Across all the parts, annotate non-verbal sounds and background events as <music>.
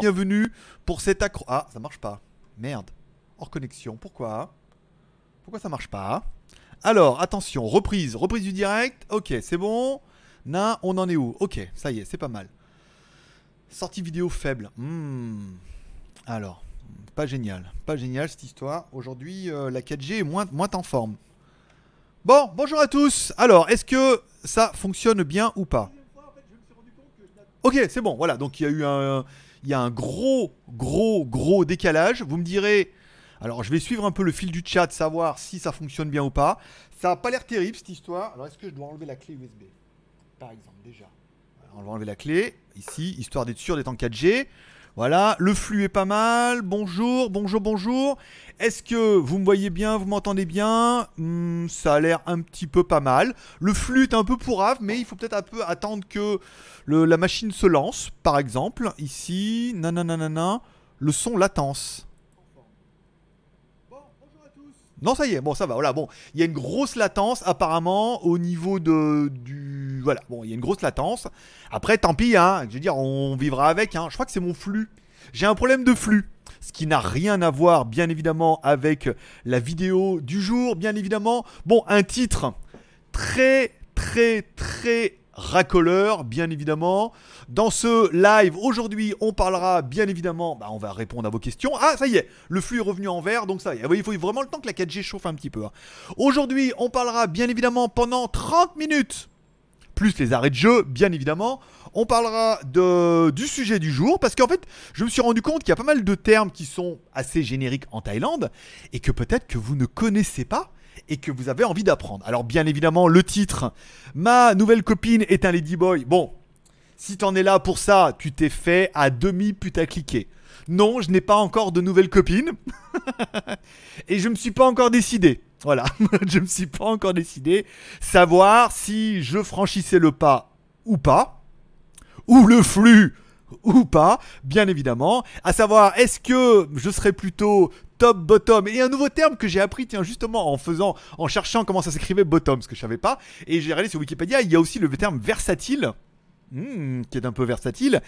Bienvenue pour cet accro... Ah, ça marche pas. Merde. Hors connexion. Pourquoi? Pourquoi ça marche pas? Alors, attention, reprise. Reprise du direct. Ok, c'est bon. Na, on en est où? Ok, ça y est, c'est pas mal. Sortie vidéo faible. Hmm. Alors, pas génial. Pas génial cette histoire. Aujourd'hui, euh, la 4G est moins, moins en forme. Bon, bonjour à tous. Alors, est-ce que ça fonctionne bien ou pas? Ok, c'est bon. Voilà, donc il y a eu un, y a un gros, gros, gros décalage. Vous me direz. Alors, je vais suivre un peu le fil du chat, savoir si ça fonctionne bien ou pas. Ça n'a pas l'air terrible cette histoire. Alors, est-ce que je dois enlever la clé USB Par exemple, déjà. On va enlever la clé ici, histoire d'être sûr d'être en 4G. Voilà, le flux est pas mal. Bonjour, bonjour, bonjour. Est-ce que vous me voyez bien, vous m'entendez bien? Hmm, Ça a l'air un petit peu pas mal. Le flux est un peu pourrave, mais il faut peut-être un peu attendre que la machine se lance, par exemple. Ici, nananana, le son latence. Non, ça y est, bon, ça va, voilà, bon, il y a une grosse latence apparemment au niveau de du voilà, bon, il y a une grosse latence. Après, tant pis, hein, je veux dire, on vivra avec, hein. Je crois que c'est mon flux. J'ai un problème de flux, ce qui n'a rien à voir, bien évidemment, avec la vidéo du jour, bien évidemment. Bon, un titre très, très, très racoleur, bien évidemment. Dans ce live, aujourd'hui, on parlera, bien évidemment, bah, on va répondre à vos questions. Ah, ça y est, le flux est revenu en vert, donc ça y est. Il faut vraiment le temps que la 4G chauffe un petit peu. hein. Aujourd'hui, on parlera, bien évidemment, pendant 30 minutes plus les arrêts de jeu, bien évidemment. On parlera de, du sujet du jour, parce qu'en fait, je me suis rendu compte qu'il y a pas mal de termes qui sont assez génériques en Thaïlande, et que peut-être que vous ne connaissez pas, et que vous avez envie d'apprendre. Alors bien évidemment, le titre, Ma nouvelle copine est un ladyboy. Bon, si t'en es là pour ça, tu t'es fait à demi putacliquer. Non, je n'ai pas encore de nouvelle copine. <laughs> et je me suis pas encore décidé. Voilà, <laughs> je me suis pas encore décidé. Savoir si je franchissais le pas ou pas. Ou le flux ou pas, bien évidemment. À savoir, est-ce que je serais plutôt top, bottom? Et un nouveau terme que j'ai appris, tiens, justement, en faisant, en cherchant comment ça s'écrivait bottom, ce que je savais pas. Et j'ai regardé sur Wikipédia, il y a aussi le terme versatile. Hmm, qui est un peu versatile,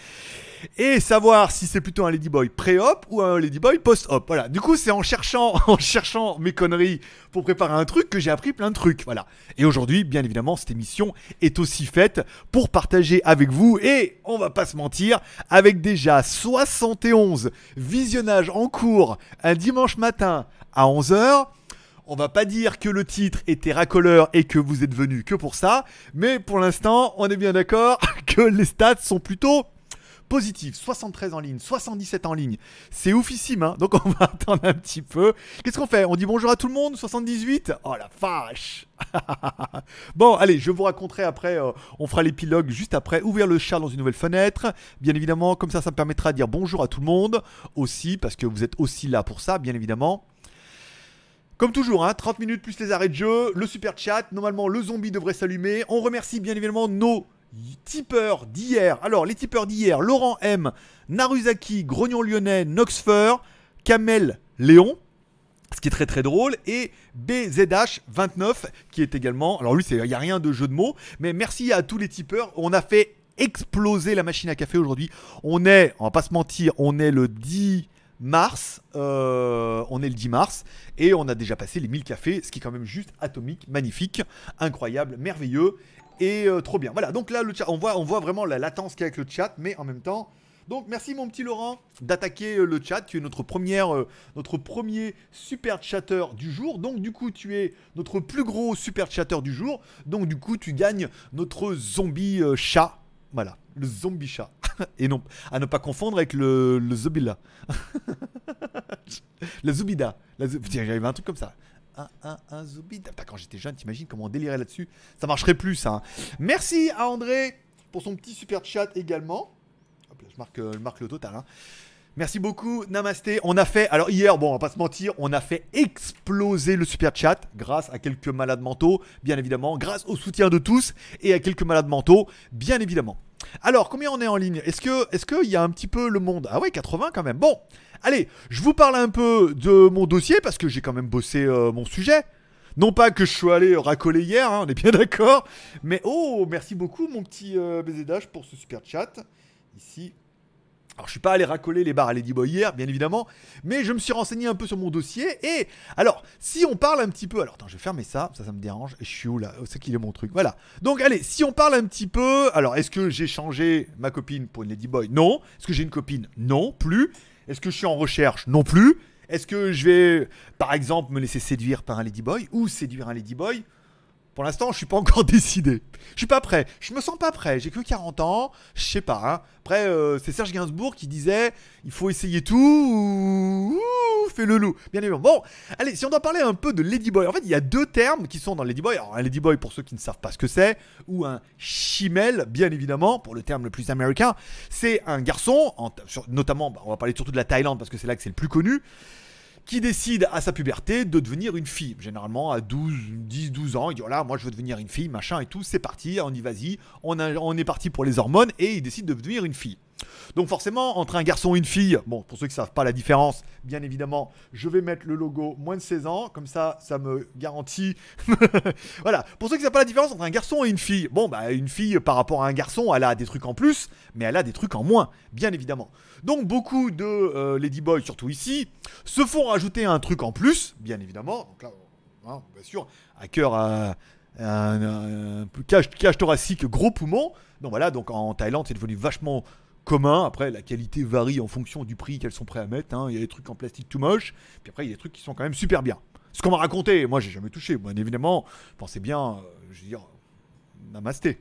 et savoir si c'est plutôt un ladyboy pré-op ou un ladyboy post-op. Voilà. Du coup, c'est en cherchant, <laughs> en cherchant mes conneries pour préparer un truc que j'ai appris plein de trucs. Voilà. Et aujourd'hui, bien évidemment, cette émission est aussi faite pour partager avec vous et on va pas se mentir, avec déjà 71 visionnages en cours un dimanche matin à 11h. On va pas dire que le titre était racoleur et que vous êtes venu que pour ça, mais pour l'instant, on est bien d'accord <laughs> que les stats sont plutôt positifs. 73 en ligne, 77 en ligne. C'est oufissime, hein Donc <laughs> on va attendre un petit peu. Qu'est-ce qu'on fait? On dit bonjour à tout le monde? 78 Oh la vache <laughs> Bon, allez, je vous raconterai après, euh, on fera l'épilogue juste après, ouvrir le chat dans une nouvelle fenêtre. Bien évidemment, comme ça, ça me permettra de dire bonjour à tout le monde aussi, parce que vous êtes aussi là pour ça, bien évidemment. Comme toujours, hein, 30 minutes plus les arrêts de jeu, le super chat, normalement le zombie devrait s'allumer. On remercie bien évidemment nos tipeurs d'hier. Alors, les tipeurs d'hier, Laurent M, Naruzaki, Grognon Lyonnais, Noxfer, Kamel Léon, ce qui est très très drôle, et BZH29, qui est également. Alors, lui, il n'y a rien de jeu de mots, mais merci à tous les tipeurs. On a fait exploser la machine à café aujourd'hui. On est, on va pas se mentir, on est le 10 mars, euh, on est le 10 mars, et on a déjà passé les 1000 cafés, ce qui est quand même juste atomique, magnifique, incroyable, merveilleux, et euh, trop bien. Voilà, donc là, le chat, on voit, vraiment la latence qu'il y a avec le chat, mais en même temps... Donc merci mon petit Laurent d'attaquer euh, le chat, tu es notre premier super chatter du jour, donc du coup tu es notre plus gros super chatter du jour, donc du coup tu gagnes notre zombie chat, voilà, le zombie chat. <laughs> Et non, à ne pas confondre avec le, le <laughs> la Zubida. Tiens, J'avais un truc comme ça. Un, un, Zubida. Bah, quand j'étais jeune, t'imagines comment on délirait là-dessus Ça marcherait plus, ça. hein. Merci à André pour son petit super chat également. Hop là, je marque, je marque le total. hein. Merci beaucoup, Namasté. On a fait, alors hier, bon, on va pas se mentir, on a fait exploser le super chat grâce à quelques malades mentaux, bien évidemment, grâce au soutien de tous et à quelques malades mentaux, bien évidemment. Alors, combien on est en ligne? Est-ce que, est-ce qu'il y a un petit peu le monde? Ah ouais, 80 quand même. Bon, allez, je vous parle un peu de mon dossier parce que j'ai quand même bossé euh, mon sujet. Non pas que je sois allé racoler hier, hein, on est bien d'accord. Mais oh, merci beaucoup mon petit euh, BZH pour ce super chat. Ici. Alors je suis pas allé racoler les bars à Ladyboy hier, bien évidemment, mais je me suis renseigné un peu sur mon dossier. Et alors, si on parle un petit peu... Alors attends, je vais fermer ça, ça ça me dérange. Je suis où là? Oh, C'est qu'il est mon truc. Voilà. Donc allez, si on parle un petit peu... Alors, est-ce que j'ai changé ma copine pour une Ladyboy? Non. Est-ce que j'ai une copine? Non, plus. Est-ce que je suis en recherche? Non plus. Est-ce que je vais, par exemple, me laisser séduire par un ladyboy ou séduire un ladyboy? Pour l'instant, je suis pas encore <laughs> décidé. Je suis pas prêt. Je me sens pas prêt. J'ai que 40 ans. Je sais pas. Hein. Après, euh, c'est Serge Gainsbourg qui disait il faut essayer tout ou fais le loup. Bien évidemment. Bon, allez, si on doit parler un peu de ladyboy. En fait, il y a deux termes qui sont dans ladyboy. Alors, un ladyboy pour ceux qui ne savent pas ce que c'est, ou un chimel, bien évidemment, pour le terme le plus américain. C'est un garçon, notamment, bah, on va parler surtout de la Thaïlande parce que c'est là que c'est le plus connu qui décide à sa puberté de devenir une fille. Généralement à 12, 10, 12 ans, il dit voilà, moi je veux devenir une fille, machin et tout, c'est parti, on y vas-y, on, on est parti pour les hormones et il décide de devenir une fille. Donc forcément, entre un garçon et une fille, bon, pour ceux qui ne savent pas la différence, bien évidemment, je vais mettre le logo moins de 16 ans, comme ça, ça me garantit... voilà, pour ceux qui ne savent pas la différence entre un garçon et une fille, bon, bah une fille par rapport à un garçon, elle a des trucs en plus, mais elle a des trucs en moins, bien évidemment. Donc beaucoup de euh, ladyboys, surtout ici, se font rajouter un truc en plus, bien évidemment. Donc là, hein, bien sûr, à un, un, cage, cage, thoracique, gros poumon. Donc voilà, donc en Thaïlande, c'est devenu vachement commun. Après, la qualité varie en fonction du prix qu'elles sont prêts à mettre. Hein. Il y a des trucs en plastique tout moche, puis après, il y a des trucs qui sont quand même super bien. Ce qu'on m'a raconté, moi, j'ai jamais touché. Bien évidemment, pensez bien, euh, je veux dire, namasté.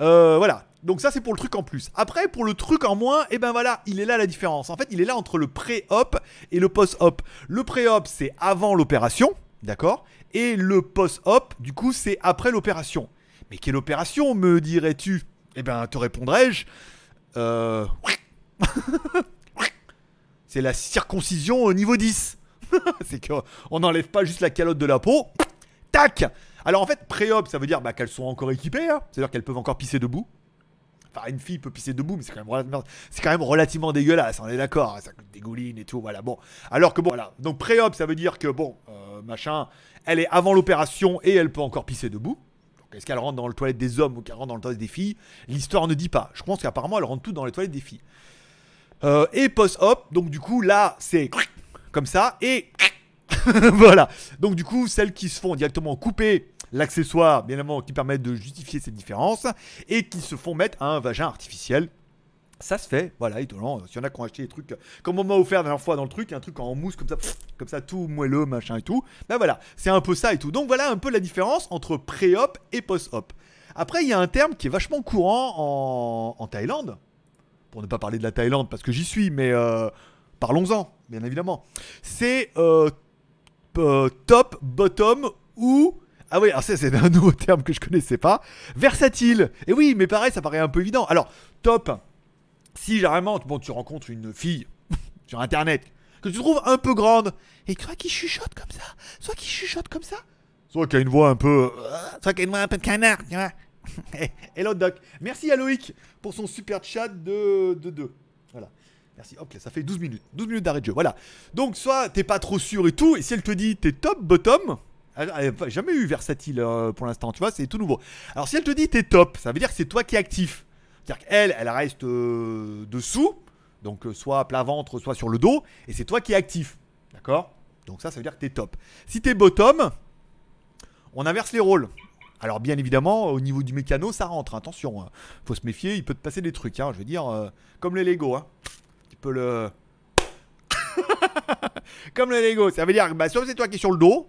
Euh, voilà. Donc ça c'est pour le truc en plus. Après pour le truc en moins, et eh ben voilà, il est là la différence. En fait, il est là entre le pré-op et le post-op. Le pré-op c'est avant l'opération, d'accord? Et le post-op, du coup, c'est après l'opération. Mais quelle opération me dirais-tu? Eh ben te répondrai-je euh... <laughs> c'est la circoncision au niveau 10. <laughs> c'est qu'on n'enlève pas juste la calotte de la peau. Tac Alors en fait, pré-op, ça veut dire bah, qu'elles sont encore équipées. Hein. C'est-à-dire qu'elles peuvent encore pisser debout. Enfin, une fille peut pisser debout, mais c'est quand, même relativement dégueulasse, on est d'accord. Hein, ça dégouline et tout, voilà. Bon. Alors que bon, voilà. Donc pré-op, ça veut dire que bon, euh, machin, elle est avant l'opération et elle peut encore pisser debout. Est-ce qu'elle rentre dans le toilette des hommes ou qu'elle rentre dans le toilette des filles? L'histoire ne dit pas. Je pense qu'apparemment, elle rentre tout dans les toilettes des filles. Euh, et post-op, donc du coup, là, c'est comme ça. Et <laughs> voilà. Donc du coup, celles qui se font directement couper l'accessoire, bien évidemment, qui permettent de justifier cette différence, et qui se font mettre un vagin artificiel ça se fait, voilà, étonnant. S'il y en a qui ont acheté des trucs, comme on m'a offert la dernière fois dans le truc, un truc en mousse comme ça, comme ça, tout moelleux, machin et tout. Ben voilà, c'est un peu ça et tout. Donc voilà un peu la différence entre pré-op et post-op. Après, il y a un terme qui est vachement courant en, Thaïlande. Pour ne pas parler de la Thaïlande parce que j'y suis, mais euh, parlons-en, bien évidemment. C'est euh, euh, top, bottom ou ah oui, alors ça c'est un <laughs> nouveau terme que je connaissais pas. Versatile. Et oui, mais pareil, ça paraît un peu évident. Alors, top, si généralement tu rencontres une fille <laughs> sur internet que tu trouves un peu grande et soit qui chuchote comme ça, soit qui chuchote comme ça, soit qui a une voix un peu. Euh, soit qui a une voix un peu de canard, tu vois. <laughs> Hello Doc. Merci à Loïc pour son super chat de 2. voilà. Merci. Ok, ça fait 12 minutes. 12 minutes d'arrêt de jeu. Voilà. Donc, soit t'es pas trop sûr et tout, et si elle te dit t'es top, bottom, n'a jamais eu versatile euh, pour l'instant, tu vois, c'est tout nouveau. Alors, si elle te dit t'es top, ça veut dire que c'est toi qui es actif. C'est-à-dire qu'elle, elle reste euh, dessous, donc euh, soit à plat ventre, soit sur le dos, et c'est toi qui es actif. D'accord? Donc ça, ça veut dire que tu es top. Si tu es bottom, on inverse les rôles. Alors bien évidemment, au niveau du mécano, ça rentre. Attention, hein. faut se méfier, il peut te passer des trucs. Hein. Je veux dire, euh, comme les Lego. Hein. Tu peux le... <laughs> comme les Lego. Ça veut dire que bah, soit c'est toi qui es sur le dos.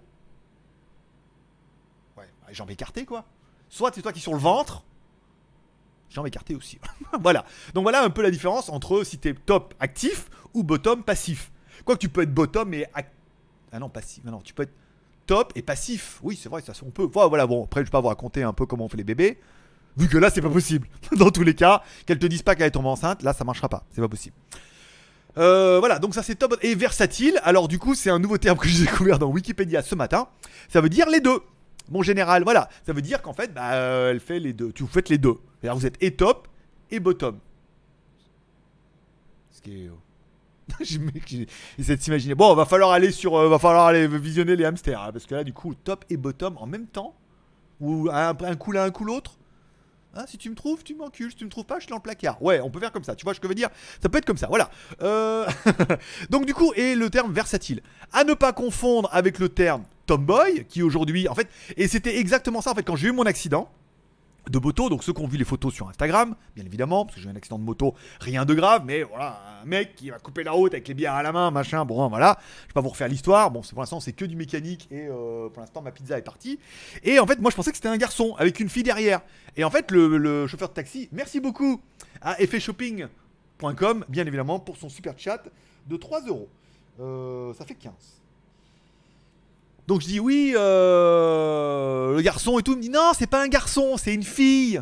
Ouais, jambes écartées quoi. Soit c'est toi qui es sur le ventre jambes écartées aussi. <laughs> voilà. Donc voilà un peu la différence entre si t'es top actif ou bottom passif. Quoique tu peux être bottom et. Ah non, passif. Non, tu peux être top et passif. Oui, c'est vrai, ça on peut. Voilà, bon, après je vais pas vous raconter un peu comment on fait les bébés. Vu que là, c'est pas possible. <laughs> Dans tous les cas, qu'elle te dise pas qu'elle est tombée enceinte, là, ça marchera pas. C'est pas possible. Euh, voilà, donc ça c'est top et versatile. Alors du coup, c'est un nouveau terme que j'ai <laughs> découvert dans Wikipédia ce matin. Ça veut dire les deux. Mon général, voilà. Ça veut dire qu'en fait, bah, elle fait les deux. Tu vous faites les deux. C'est-à-dire vous êtes et top et bottom. Ce qui est. <laughs> J'essaie de s'imaginer. Bon, va falloir aller sur, euh, va falloir aller visionner les hamsters, hein, parce que là, du coup, top et bottom en même temps, ou un, un coup l'un, un coup l'autre. Hein, si tu me trouves, tu m'encules. Si tu me trouves pas, je suis dans le placard. Ouais, on peut faire comme ça. Tu vois ce que je veux dire? Ça peut être comme ça. Voilà. Euh, <laughs> donc du coup, et le terme versatile. À ne pas confondre avec le terme tomboy, qui aujourd'hui, en fait, et c'était exactement ça en fait quand j'ai eu mon accident de moto, donc ceux qui ont vu les photos sur Instagram, bien évidemment, parce que j'ai un accident de moto, rien de grave, mais voilà, un mec qui va couper la route avec les bières à la main, machin, bon voilà, je vais pas vous refaire l'histoire, bon pour l'instant c'est que du mécanique et euh, pour l'instant ma pizza est partie, et en fait moi je pensais que c'était un garçon avec une fille derrière, et en fait le, chauffeur de taxi, merci beaucoup à effetshopping.com, bien évidemment, pour son super chat de 3 euros, euh, ça fait 15. Donc je dis oui, euh, le garçon et tout. Me dit non, c'est pas un garçon, c'est une fille.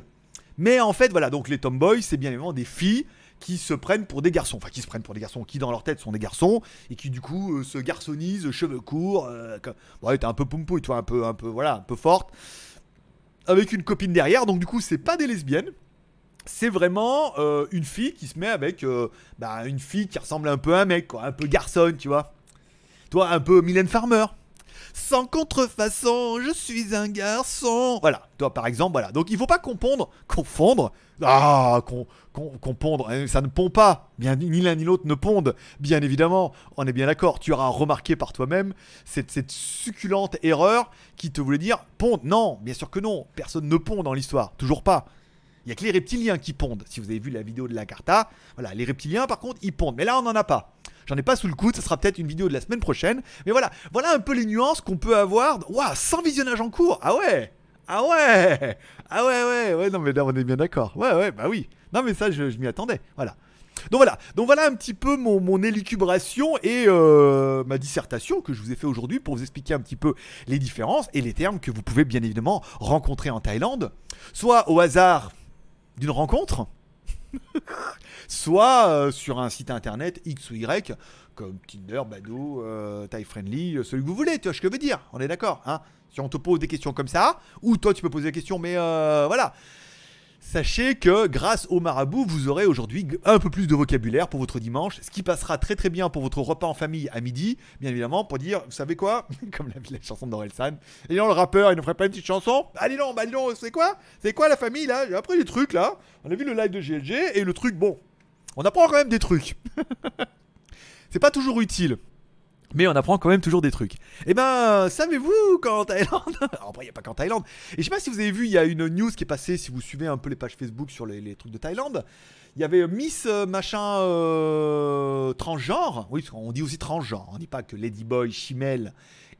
Mais en fait, voilà, donc les tomboys, c'est bien évidemment des filles qui se prennent pour des garçons. Enfin, qui se prennent pour des garçons, qui dans leur tête sont des garçons et qui du coup euh, se garçonnisent, cheveux courts. Euh, ouais, t'es un peu pompouille, toi, un peu, un peu, voilà, un peu forte. Avec une copine derrière. Donc du coup, c'est pas des lesbiennes. C'est vraiment euh, une fille qui se met avec bah, une fille qui ressemble un peu à un mec, quoi, un peu garçonne, tu vois. Toi, un peu Mylène Farmer. Sans contrefaçon, je suis un garçon. Voilà, toi par exemple, voilà. Donc il faut pas confondre, confondre. Ah, confondre, hein, ça ne pond pas. Bien, ni l'un ni l'autre ne pondent, bien évidemment. On est bien d'accord. Tu auras remarqué par toi-même cette, cette succulente erreur qui te voulait dire pondre. Non, bien sûr que non. Personne ne pond dans l'histoire. Toujours pas. Il y a que les reptiliens qui pondent. Si vous avez vu la vidéo de la Carta, voilà, les reptiliens par contre, ils pondent. Mais là, on n'en a pas. J'en ai pas sous le coude, ça sera peut-être une vidéo de la semaine prochaine. Mais voilà, voilà un peu les nuances qu'on peut avoir. Waouh, sans visionnage en cours Ah ouais Ah ouais Ah ouais, ouais, ouais, non mais là on est bien d'accord. Ouais, ouais, bah oui. Non mais ça, je, m'y attendais. Voilà. Donc voilà, donc voilà un petit peu mon, mon élucubration et euh, ma dissertation que je vous ai fait aujourd'hui pour vous expliquer un petit peu les différences et les termes que vous pouvez bien évidemment rencontrer en Thaïlande, soit au hasard d'une rencontre, <laughs> soit euh, sur un site internet X ou Y, comme Tinder, Badoo, euh, Thai Friendly, euh, celui que vous voulez, tu vois ce que je veux dire, on est d'accord, hein? Si on te pose des questions comme ça, ou toi tu peux poser des questions, mais voilà, Sachez que grâce au marabout, vous aurez aujourd'hui un peu plus de vocabulaire pour votre dimanche, ce qui passera très très bien pour votre repas en famille à midi, bien évidemment, pour dire, vous savez quoi <laughs> Comme la, la chanson d'Orelsan. Et non, le rappeur, il ne ferait pas une petite chanson Allez non, bah non, c'est quoi C'est quoi la famille là J'ai appris des trucs là. On a vu le live de GLG et le truc, bon, on apprend quand même des trucs. <laughs> c'est pas toujours utile. Mais on apprend quand même toujours des trucs. Eh ben, savez-vous qu'en Thaïlande. <laughs> Après, il n'y a pas qu'en Thaïlande. Et je sais pas si vous avez vu, il y a une news qui est passée, si vous suivez un peu les pages Facebook sur les, trucs de Thaïlande. Il y avait Miss euh, machin euh, transgenre. Oui, on dit aussi transgenre. On dit pas que Ladyboy, Chimel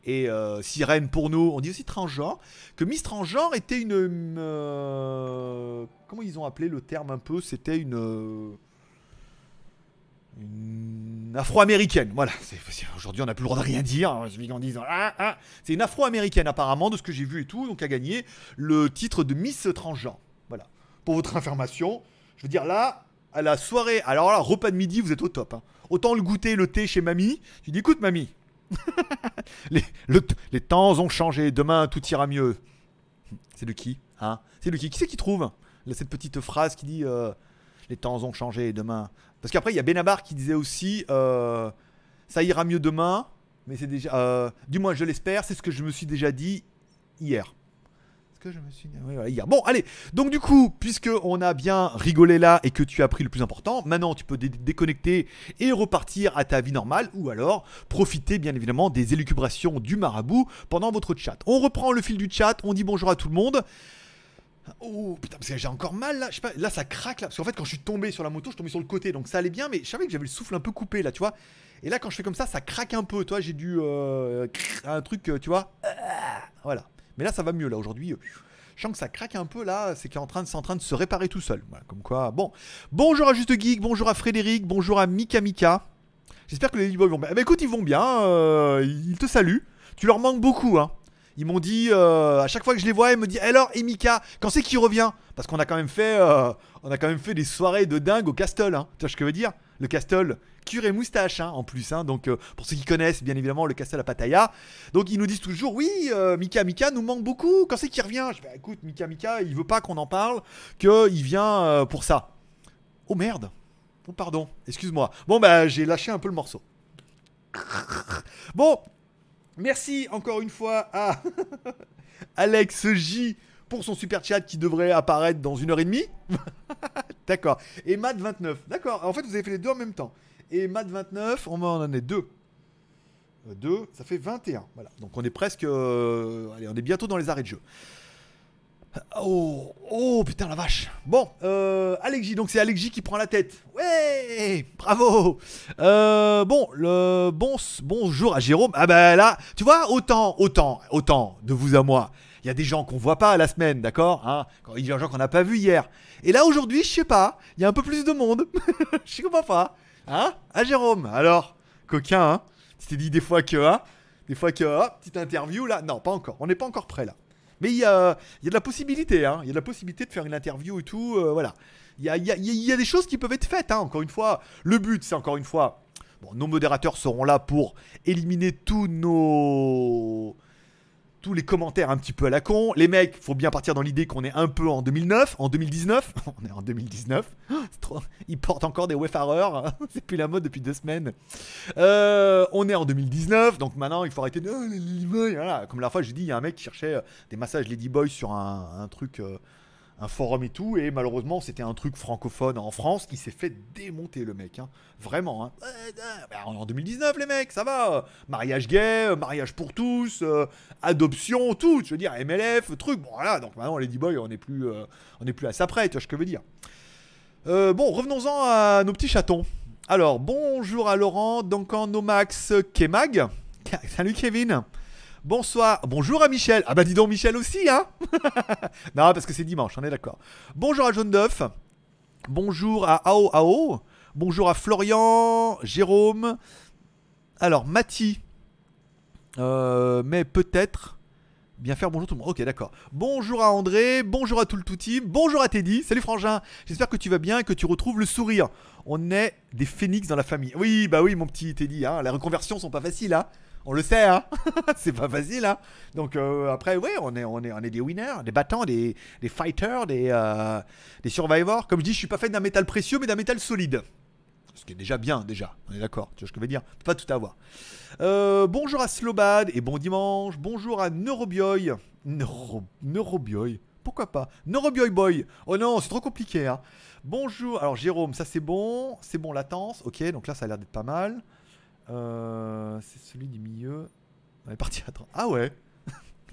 et euh, Sirène pour nous. On dit aussi transgenre. Que Miss transgenre était une. Euh, comment ils ont appelé le terme un peu? C'était une une afro-américaine. Voilà, aujourd'hui on n'a plus le droit de rien dire. Hein, je en disant ah, ah. c'est une afro-américaine apparemment de ce que j'ai vu et tout, donc a gagné le titre de Miss Transgenre. Voilà, pour votre information. Je veux dire là, à la soirée, alors là, repas de midi, vous êtes au top. Hein. Autant le goûter, le thé chez mamie. Tu dis écoute mamie, <laughs> les, temps ont changé, demain tout ira mieux. C'est de qui hein? C'est de qui? Qui c'est qui trouve? Cette petite phrase qui dit euh, les temps ont changé, demain parce qu'après, il y a Benabar qui disait aussi euh, ça ira mieux demain, mais c'est déjà. Euh, du moins, je l'espère, c'est ce que je me suis déjà dit hier. Ce que je me suis dit hier. Bon, allez. Donc, du coup, puisque on a bien rigolé là et que tu as pris le plus important, maintenant tu peux déconnecter et repartir à ta vie normale ou alors profiter bien évidemment des élucubrations du marabout pendant votre chat. On reprend le fil du chat, on dit bonjour à tout le monde. Oh putain, parce que j'ai encore mal là. Je sais pas, là ça craque là. Parce qu'en fait, quand je suis tombé sur la moto, je suis tombé sur le côté. Donc ça allait bien, mais je savais que j'avais le souffle un peu coupé là, tu vois. Et là, quand je fais comme ça, ça craque un peu. Toi, j'ai dû. Euh, un truc, euh, tu vois. Voilà. Mais là, ça va mieux là aujourd'hui. Je sens que ça craque un peu là. C'est en train, de, train de se réparer tout seul. Voilà, comme quoi. Bon. Bonjour à Juste Geek. Bonjour à Frédéric. Bonjour à Mika Mika. J'espère que les Ladyboys vont bien. Eh ben, écoute, ils vont bien. Euh, ils te saluent. Tu leur manques beaucoup, hein. Ils m'ont dit, euh, à chaque fois que je les vois, ils me disent alors, Emika, quand c'est qu'il revient? Parce qu'on a quand même fait euh, on a quand même fait des soirées de dingue au Castle. Hein. Tu vois ce que je veux dire? Le Castle, cure et moustache, hein, en plus. Hein. Donc, euh, pour ceux qui connaissent, bien évidemment, le Castle à Pattaya. Donc, ils nous disent toujours, oui, Mika Mika nous manque beaucoup. Quand c'est qu'il revient? Je dis, bah, écoute, Mika Mika, il veut pas qu'on en parle, qu'il vient pour ça. Oh merde Oh, pardon, excuse-moi. Bon, bah, j'ai lâché un peu le morceau. Bon, merci encore une fois à <laughs> Alex J pour son super chat qui devrait apparaître dans une heure et demie. <laughs> D'accord. Et Matt29. D'accord. En fait, vous avez fait les deux en même temps. Et Matt29, on en est deux. 2, ça fait 21. Voilà. Donc on est presque. euh, allez, on est bientôt dans les arrêts de jeu. Oh, oh putain la vache. Bon, euh, Alex J, donc c'est Alex J qui prend la tête. Ouais, bravo. Euh, bon, le bon, bonjour à Jérôme. Ah bah là, tu vois, autant, autant, autant de vous à moi. Il y a des gens qu'on voit pas à la semaine, d'accord hein Il y a des gens qu'on n'a pas vu hier. Et là aujourd'hui, je sais pas, il y a un peu plus de monde. <laughs> Je comprends pas. Hein Ah Jérôme, alors, coquin, hein Tu t'es dit des fois que, hein Des fois que, petite interview là. Non, pas encore. On n'est pas encore prêt là. Mais il y a, de la possibilité, hein. Il y a de la possibilité de faire une interview et tout, voilà. Il y a des choses qui peuvent être faites, hein, encore une fois. Le but, c'est encore une fois. Bon, nos modérateurs seront là pour éliminer tous nos. Tous les commentaires un petit peu à la con. Les mecs, faut bien partir dans l'idée qu'on est un peu en 2009, en 2019. <laughs> On est en 2019. <gasps> C'est trop- Ils portent encore des wayfarers. hein. <laughs> C'est plus la mode depuis deux semaines. Euh, on est en 2019, donc maintenant il faut arrêter de. Oh. Comme la fois, j'ai dit, il y a un mec qui cherchait euh, des massages Ladyboy sur un, un truc, euh, un forum et tout, et malheureusement, c'était un truc francophone en France. Il s'est fait démonter, le mec. hein. Vraiment. hein. On est en 2019, les mecs, ça va. euh, Mariage gay, euh, mariage pour tous, euh, adoption, tout. Je veux dire, MLF, truc. Bon, voilà, donc maintenant, Ladyboy, on n'est plus, euh, on n'est plus à ça près, tu vois ce que je veux dire. Euh, bon, revenons-en à nos petits chatons. Alors, bonjour à Laurent, donc en Nomax Kemag. <laughs> Salut Kevin. Bonsoir. Bonjour à Michel. Ah bah dis donc Michel aussi, hein <laughs> Non, parce que c'est dimanche, on est d'accord. Bonjour à Jaune d'œuf. Bonjour à Ao Ao. Bonjour à Florian, Jérôme. Alors, Mati. Euh, mais peut-être bien faire bonjour tout le monde. Ok, d'accord. Bonjour à André, bonjour à tout le tout team, bonjour à Teddy. Salut Frangin. J'espère que tu vas bien et que tu retrouves le sourire. On est des phénix dans la famille. Oui, bah oui, mon petit Teddy. Hein. Les reconversions sont pas faciles, hein. On le sait, hein. <laughs> c'est pas facile, hein. Donc euh, après, ouais, on est, des winners, des battants, des, fighters, des, euh, des survivors. Comme je dis, je suis pas fait d'un métal précieux, mais d'un métal solide. Ce qui est déjà bien, déjà. On est d'accord. Tu vois ce que je veux dire Pas tout avoir. Euh, bonjour à Slowbad et bon dimanche. Bonjour à Neurobioy. Neuro... Neurobioy. Pourquoi pas? Neurobioy Boy. Oh non, c'est trop compliqué. Hein. Bonjour. Alors Jérôme, ça c'est bon. C'est bon, latence. Ok, donc là ça a l'air d'être pas mal. Euh, c'est celui du milieu. On est parti à 30. Ah ouais. <laughs>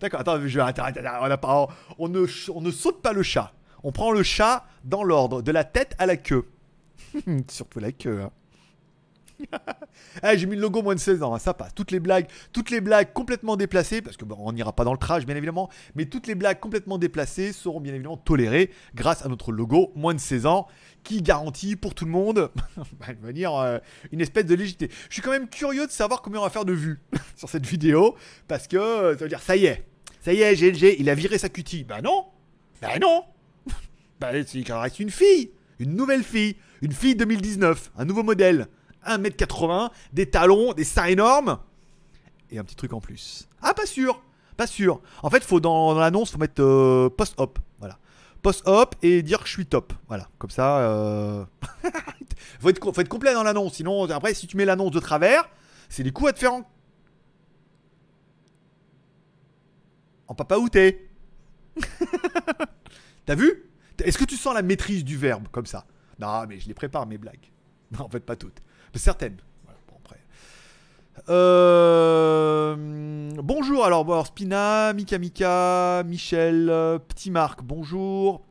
D'accord, attends, je attends, attends, on, on ne, on ne saute pas le chat. On prend le chat dans l'ordre, de la tête à la queue. <laughs> Surtout la queue. Hein. <laughs> Eh, j'ai mis le logo moins de 16 ans, hein, ça passe. Toutes les blagues, toutes les blagues complètement déplacées, parce que bon, on n'ira pas dans le trash bien évidemment, mais toutes les blagues complètement déplacées seront bien évidemment tolérées grâce à notre logo moins de 16 ans, qui garantit pour tout le monde, <laughs> bah, de manière, euh, une espèce de légitimité. Je suis quand même curieux de savoir combien on va faire de vues <laughs> sur cette vidéo, parce que euh, ça veut dire ça y est, ça y est, GLG, il a viré sa cutie. Bah non, bah non, bah c'est reste une fille, une nouvelle fille, une fille 2019, un nouveau modèle. 1m80, des talons, des seins énormes et un petit truc en plus. Ah, pas sûr, pas sûr. En fait, faut dans, l'annonce, faut mettre euh, post-op, voilà. Post-op et dire que je suis top, voilà. Comme ça, euh... <laughs> faut, être, complet dans l'annonce. Sinon, après, si tu mets l'annonce de travers, c'est des coups à te faire en, en papa outé. <laughs> T'as vu? Est-ce que tu sens la maîtrise du verbe comme ça? Non, mais je les prépare mes blagues. Non, en fait, pas toutes. Certaines. Euh, Bonjour, alors, bon, Spina, Mika Mika, Michel, euh, Petit Marc, bonjour.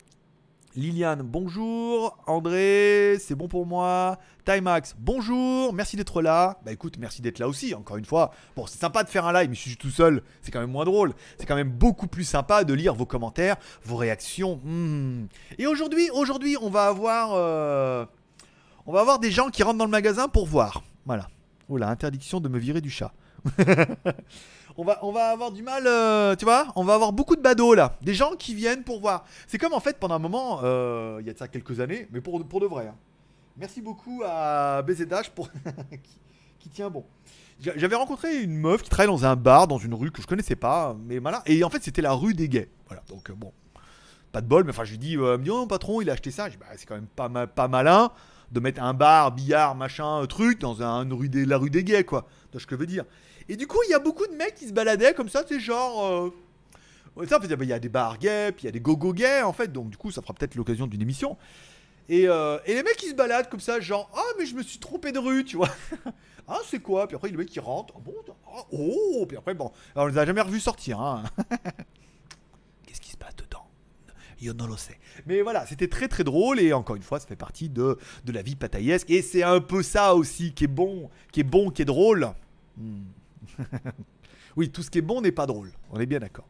Liliane, bonjour. André, c'est bon pour moi. Timax, bonjour. Merci d'être là. Bah écoute, merci d'être là aussi, encore une fois. Bon, c'est sympa de faire un live, mais si je suis tout seul, c'est quand même moins drôle. C'est quand même beaucoup plus sympa de lire vos commentaires, vos réactions. Hmm. Et aujourd'hui, aujourd'hui, on va avoir. euh, on va avoir des gens qui rentrent dans le magasin pour voir. Voilà. Oula, interdiction de me virer du chat. <laughs> on, va, avoir du mal, euh, tu vois On va avoir beaucoup de badauds là. Des gens qui viennent pour voir. C'est comme en fait pendant un moment, euh, il y a de ça quelques années, mais pour, de vrai. hein. Merci beaucoup à BZH pour <laughs> qui, tient bon. J'a- J'avais rencontré une meuf qui travaille dans un bar, dans une rue que je connaissais pas, mais voilà. Et en fait, c'était la rue des gays. Voilà, donc euh, bon, pas de bol, mais enfin, je lui dis, euh, dit, oh patron, il a acheté ça. Je dis, bah, c'est quand même pas, ma- pas malin de mettre un bar, billard, machin, truc dans un, rue la rue des gays, quoi. Tu ce que je veux dire. Et du coup, il y a beaucoup de mecs qui se baladaient comme ça, c'est genre. Euh... Ça, il y a des bars gays, puis il y a des gogo gays, en fait, donc du coup, ça fera peut-être l'occasion d'une émission. Et, euh, et, les mecs qui se baladent comme ça, genre, ah, mais je me suis trompé de rue, tu vois. <laughs> ah, c'est quoi? Puis après, le mec qui rentre, oh, bon, oh, puis après, bon, on les a jamais revus sortir, hein. <laughs> Qu'est-ce qui se passe dedans? Yo non le sait. Mais voilà, c'était très très drôle et encore une fois, ça fait partie de, de la vie pataillesque. Et c'est un peu ça aussi qui est bon, qui est bon, qui est drôle. Hmm. <laughs> oui, tout ce qui est bon n'est pas drôle. On est bien d'accord.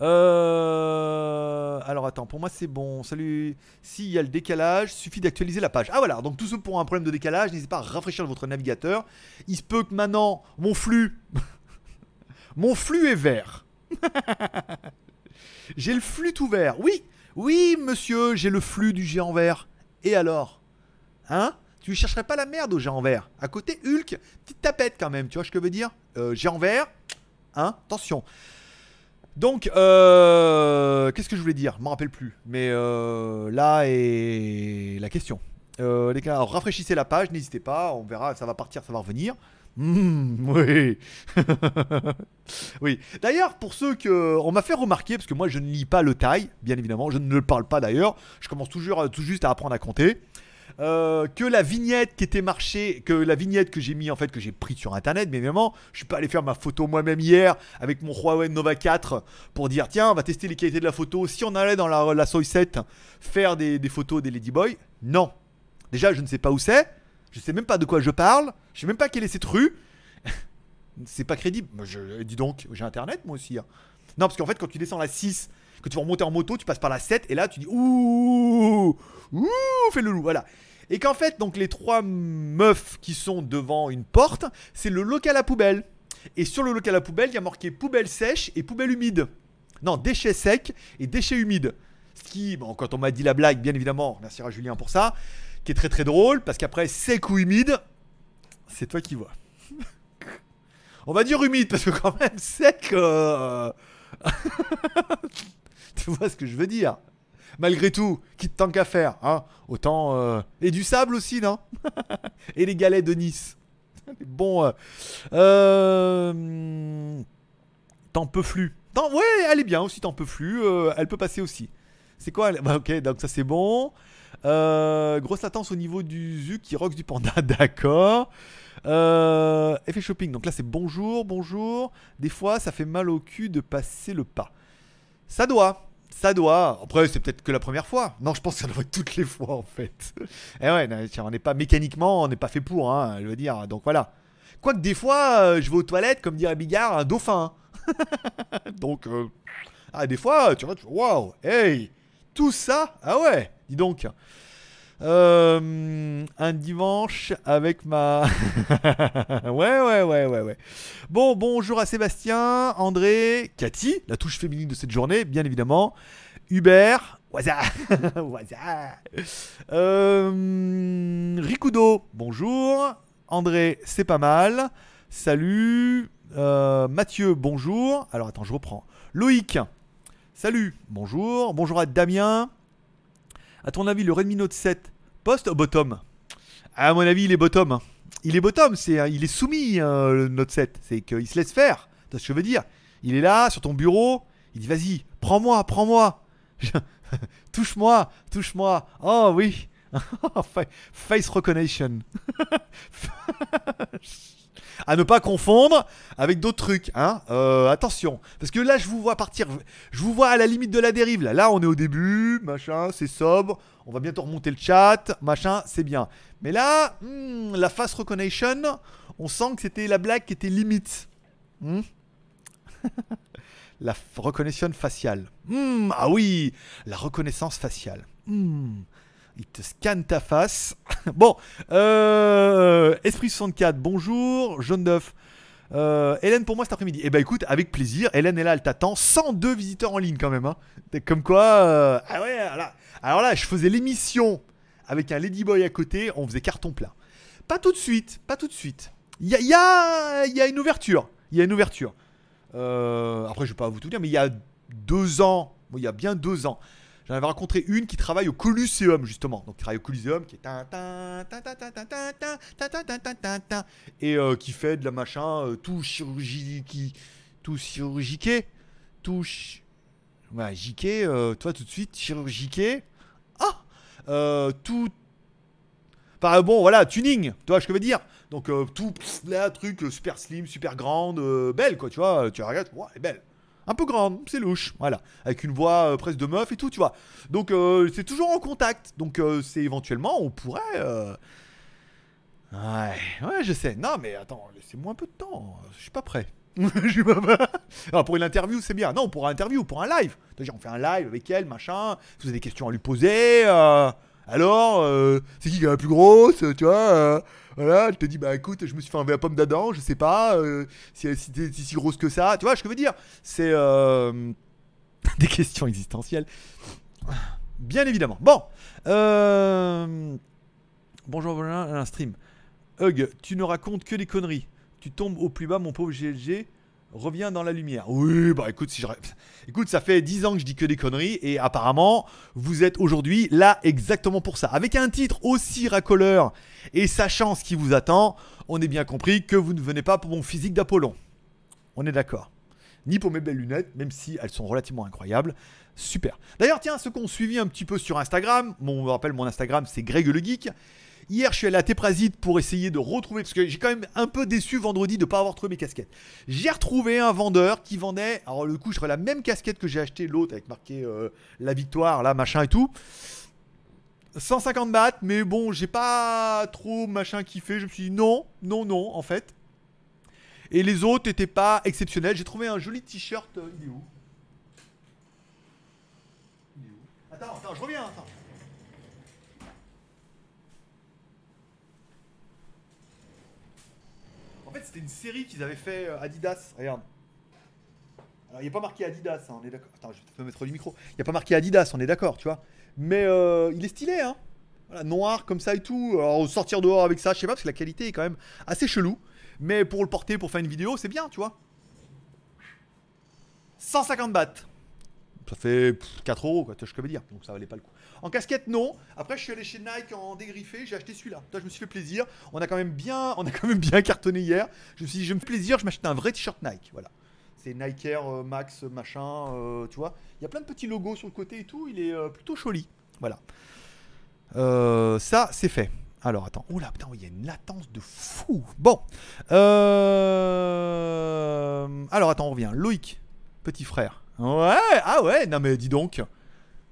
Euh... Alors attends, pour moi c'est bon. Salut. S'il y a le décalage, suffit d'actualiser la page. Ah voilà, donc tous ceux pour un problème de décalage, n'hésitez pas à rafraîchir votre navigateur. Il se peut que maintenant mon flux, <laughs> mon flux est vert. <laughs> j'ai le flux tout vert. Oui, oui monsieur, j'ai le flux du géant vert. Et alors? Hein? Tu chercherais pas la merde au géant vert. À côté, Hulk, petite tapette quand même, tu vois ce que je veux dire? Euh, Géant vert, hein Attention. Donc, euh, qu'est-ce que je voulais dire? Je m'en rappelle plus. Mais euh, là est la question. Euh, gars, rafraîchissez la page, n'hésitez pas, on verra, ça va partir, ça va revenir. Mmh, oui. <laughs> oui. D'ailleurs, pour ceux que. On m'a fait remarquer, parce que moi je ne lis pas le taille, bien évidemment, je ne le parle pas d'ailleurs, je commence toujours tout juste à apprendre à compter. Euh, que la vignette qui était marchée, que la vignette que j'ai mis en fait, que j'ai pris sur internet, mais évidemment, je suis pas allé faire ma photo moi-même hier avec mon Huawei Nova 4 pour dire tiens, on va tester les qualités de la photo. Si on allait dans la, la Soy 7 faire des, photos des Ladyboy, non. Déjà, je ne sais pas où c'est, je sais même pas de quoi je parle, je sais même pas quelle est cette rue. <laughs> c'est pas crédible. Je, dis donc, j'ai internet moi aussi. Hein. Non, parce qu'en fait, quand tu descends la 6, que tu vas remonter en moto, tu passes par la 7 et là tu dis ouh, ouh, fais le loup, voilà. Et qu'en fait, donc les trois meufs qui sont devant une porte, c'est le local à poubelle. Et sur le local à poubelle, il y a marqué poubelle sèche et poubelle humide. Non, déchets secs et déchets humides. Ce qui, quand on m'a dit la blague, bien évidemment, merci à Julien pour ça, qui est très très drôle, parce qu'après, sec ou humide, c'est toi qui vois. <laughs> on va dire humide, parce que quand même, sec... Euh, <laughs> tu vois ce que je veux dire malgré tout, quitte tant qu'à faire, hein, autant... Euh, et du sable aussi, non? <laughs> Et les galets de Nice. bon... Euh... euh t'en peux. Ouais, elle est bien aussi, t'en peux elle peut passer aussi. C'est quoi bah, Ok, donc ça c'est bon. Grosse latence au niveau du Zuc qui rox du panda, <laughs> d'accord. effet shopping, donc là c'est bonjour, bonjour. Des fois ça fait mal au cul de passer le pas. Ça doit. Ça doit. Après, c'est peut-être que la première fois. Non, je pense que ça doit toutes les fois en fait. Et <laughs> eh ouais, on n'est pas mécaniquement, on n'est pas fait pour, hein, je veux dire. Donc voilà. Quoique des fois, euh, je vais aux toilettes, comme dirait Bigard, un dauphin. <laughs> donc, euh, ah, des fois, tu vois, waouh, hey, tout ça, ah ouais, dis donc. Euh, un dimanche avec ma. <laughs> ouais, ouais, ouais, ouais, ouais. Bon, bonjour à Sébastien, André, Cathy, la touche féminine de cette journée, bien évidemment. Hubert, Waza, <laughs> Waza. Euh, Rikudo, bonjour. André, c'est pas mal. Salut. Euh, Mathieu, bonjour. Alors attends, je reprends. Loïc, salut, bonjour. Bonjour à Damien. À ton avis, le Redmi Note 7, post bottom? À mon avis, il est bottom. Il est bottom, c'est, il est soumis, hein, le Note 7. C'est qu'il se laisse faire. Tu ce que je veux dire Il est là, sur ton bureau. Il dit, vas-y, prends-moi, prends-moi. <laughs> touche-moi, touche-moi. Oh oui. <laughs> Face recognition. <laughs> à ne pas confondre avec d'autres trucs. Hein euh, attention, parce que là, je vous vois partir. Je vous vois à la limite de la dérive. Là, là on est au début, machin, c'est sobre. On va bientôt remonter le chat, machin, c'est bien. Mais là, hmm, la face recognition, on sent que c'était la blague qui était limite. Hmm? La reconnaissance faciale. Hmm, ah oui, la reconnaissance faciale. Il te scanne ta face. <laughs> bon, euh, Esprit 64, bonjour. Jaune d'œuf. Euh, Hélène pour moi cet après-midi. Eh ben écoute, avec plaisir. Hélène est là, elle t'attend. 102 visiteurs en ligne quand même. Hein. Comme quoi. Euh, ah ouais, là. Alors là, je faisais l'émission avec un Ladyboy à côté. On faisait carton plein. Pas tout de suite. Pas tout de suite. Il y a, y, a, y a, une ouverture. Il y a une ouverture. après, je vais pas vous tout dire, mais il y a deux ans. il y a bien deux ans J'en avais rencontré une qui travaille au Colosseum, justement. Donc, qui travaille au Colosseum, qui est. Et qui fait de la machin, tout chirurgie. Tout chirurgiqué. Tout. Ch... Ouais, jiqué, euh, toi tout de suite, chirurgiqué. Ah Tout. Bon, voilà, tuning, tu vois je veux dire. Donc, tout, pss, truc super slim, super grande, belle, quoi, tu vois. Tu regardes, ouais, elle est belle. Un peu grande, c'est louche, voilà. Avec une voix euh, presque de meuf et tout, tu vois. Donc, euh, c'est toujours en contact. Donc, euh, c'est éventuellement, on pourrait. Ouais, ouais, je sais. Non, mais attends, laissez-moi un peu de temps. Je suis pas prêt. <laughs> Je suis pas. Alors, pour une interview, c'est bien. Non, pour un interview, pour un live. C'est-à-dire, on fait un live avec elle, machin. Si vous avez des questions à lui poser. alors, c'est qui qui est la plus grosse Tu vois Voilà, elle te dit, bah écoute, je me suis fait enlever la pomme d'Adam, je sais pas euh, si elle si si, si grosse que ça. Tu vois je veux dire? C'est euh, <laughs> des questions existentielles. Bien évidemment. Bon. Euh, bonjour, voilà un stream. Hug, tu ne racontes que des conneries. Tu tombes au plus bas, mon pauvre GLG. Reviens dans la lumière. Oui, bah écoute, si ça fait 10 ans que je dis que des conneries et apparemment, vous êtes aujourd'hui là exactement pour ça. Avec un titre aussi racoleur et sachant ce qui vous attend, on est bien compris que vous ne venez pas pour mon physique d'Apollon. On est d'accord. Ni pour mes belles lunettes, même si elles sont relativement incroyables. Super. D'ailleurs, tiens, ceux qui ont suivi un petit peu sur Instagram, bon, on me rappelle mon Instagram, c'est Greg le Geek. Hier, je suis allé à Téprasite pour essayer de retrouver, parce que j'ai quand même un peu déçu vendredi de ne pas avoir trouvé mes casquettes. J'ai retrouvé un vendeur qui vendait, alors le coup, je ferais la même casquette que j'ai acheté, l'autre avec marqué euh, la victoire, là, machin et tout. 150 bahts, mais bon, j'ai pas trop machin kiffé. Je me suis dit non, non, non, en fait. Et les autres n'étaient pas exceptionnels. J'ai trouvé un joli t-shirt. euh, Il est où? Il est où? Attends, attends, je reviens, attends. En fait, c'était une série qu'ils avaient fait euh, Adidas. Regarde. Alors, il n'y a pas marqué Adidas, hein, on est d'accord. Attends, je vais peut-être me mettre du micro. Il n'y a pas marqué Adidas, on est d'accord, tu vois. Mais euh, il est stylé, hein. Voilà, noir comme ça et tout. Alors, sortir dehors avec ça, je sais pas, parce que la qualité est quand même assez chelou. Mais pour le porter, pour faire une vidéo, c'est bien, tu vois. 150 bahts. Ça fait pff, 4 euros, quoi, tu vois ce que je veux dire. Donc ça valait pas le coup. En casquette, non. Après, je suis allé chez Nike en dégriffé, j'ai acheté celui-là. Toi, je me suis fait plaisir. On a quand même bien, on a quand même bien cartonné hier. Je me suis dit, je me fais plaisir, je m'achète un vrai t-shirt Nike. Voilà. C'est Nike Air euh, Max machin, euh, tu vois. Il y a plein de petits logos sur le côté et tout. Il est euh, plutôt joli. Voilà. Ça, c'est fait. Alors attends, oh là putain, il y a une latence de fou. Bon, alors attends, on revient. Loïc, petit frère. Ouais, ah ouais, non mais dis donc.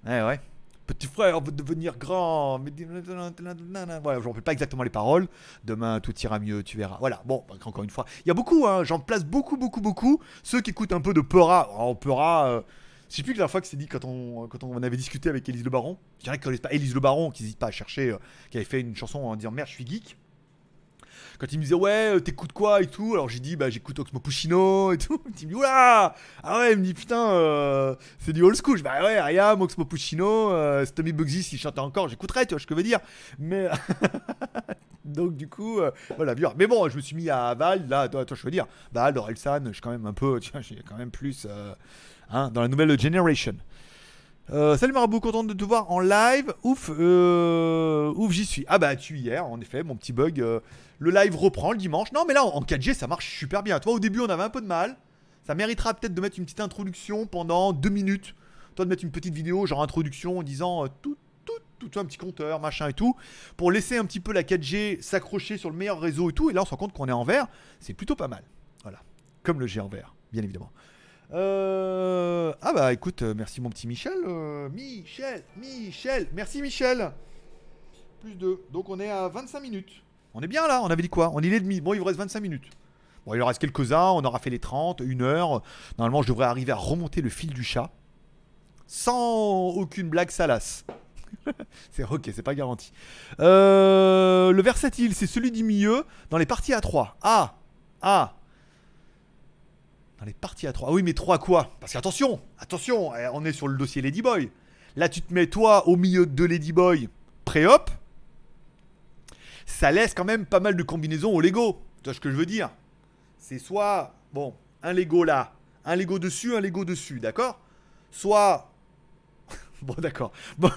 Ouais, ouais. Petit frère veut devenir grand. Voilà, je ne rappelle pas exactement les paroles. Demain, tout ira mieux, tu verras. Voilà, bon, bah, encore une fois. Il y a beaucoup, hein, j'en place beaucoup, beaucoup, beaucoup. Ceux qui écoutent un peu de Peura. Alors, Peura, euh, je sais plus que la fois que c'est dit quand on, quand avait discuté avec Élise Le Baron. Je dirais que pas Élise Le Baron, qui n'hésite pas à chercher, euh, qui avait fait une chanson en disant merde, je suis geek. Quand il me disait ouais, euh, t'écoutes quoi et tout, alors j'ai dit bah j'écoute Oxmo Puccino et tout. <laughs> Il me dit oula Ah ouais, il me dit putain, euh, c'est du old school. Bah ouais, Ayam, Oxmo Puccino, euh, Bugsy s'il chantait encore, j'écouterais, tu vois ce que je veux dire. Mais. <laughs> Donc du coup, euh, voilà, bien. Mais bon, je me suis mis à Val, là, toi, je veux dire, bah Orelsan, je suis quand même un peu, <laughs> tu vois, j'ai quand même plus hein, dans la nouvelle generation. Euh, salut Marabout, content de te voir en live. Ouf, euh, ouf, j'y suis. Ah bah tu hier, en effet, mon petit bug. Le live reprend le dimanche. Non, mais là en 4G, ça marche super bien. Toi, au début, on avait un peu de mal. Ça méritera peut-être de mettre une petite introduction pendant deux minutes. Toi, de mettre une petite vidéo, genre introduction, en disant euh, tout, tout, tout, vois, un petit compteur, machin et tout, pour laisser un petit peu la 4G s'accrocher sur le meilleur réseau et tout. Et là, on se rend compte qu'on est en vert. C'est plutôt pas mal. Voilà. Comme le G en vert, bien évidemment. Euh, Ah bah écoute, euh, merci mon petit Michel. Michel, Michel, merci Michel. Plus 2. Donc on est à 25 minutes. On est bien là, on avait dit quoi? On est demi. Bon, il vous reste 25 minutes. Bon, il en reste quelques-uns, on aura fait les 30, une heure. Normalement, je devrais arriver à remonter le fil du chat. Sans aucune blague salace. <laughs> c'est ok, c'est pas garanti. Euh, le versatile, c'est celui du milieu dans les parties à 3. Ah Ah dans les parties à 3. Ah oui, mais 3 quoi? Parce qu'attention, attention, eh, on est sur le dossier Ladyboy. Là, tu te mets toi au milieu de Ladyboy pré-op. Ça laisse quand même pas mal de combinaisons au Lego. Tu vois ce que je veux dire? C'est soit, bon, un Lego là, un Lego dessus, un Lego dessus, d'accord? Soit. <laughs> Bon, d'accord. Bon,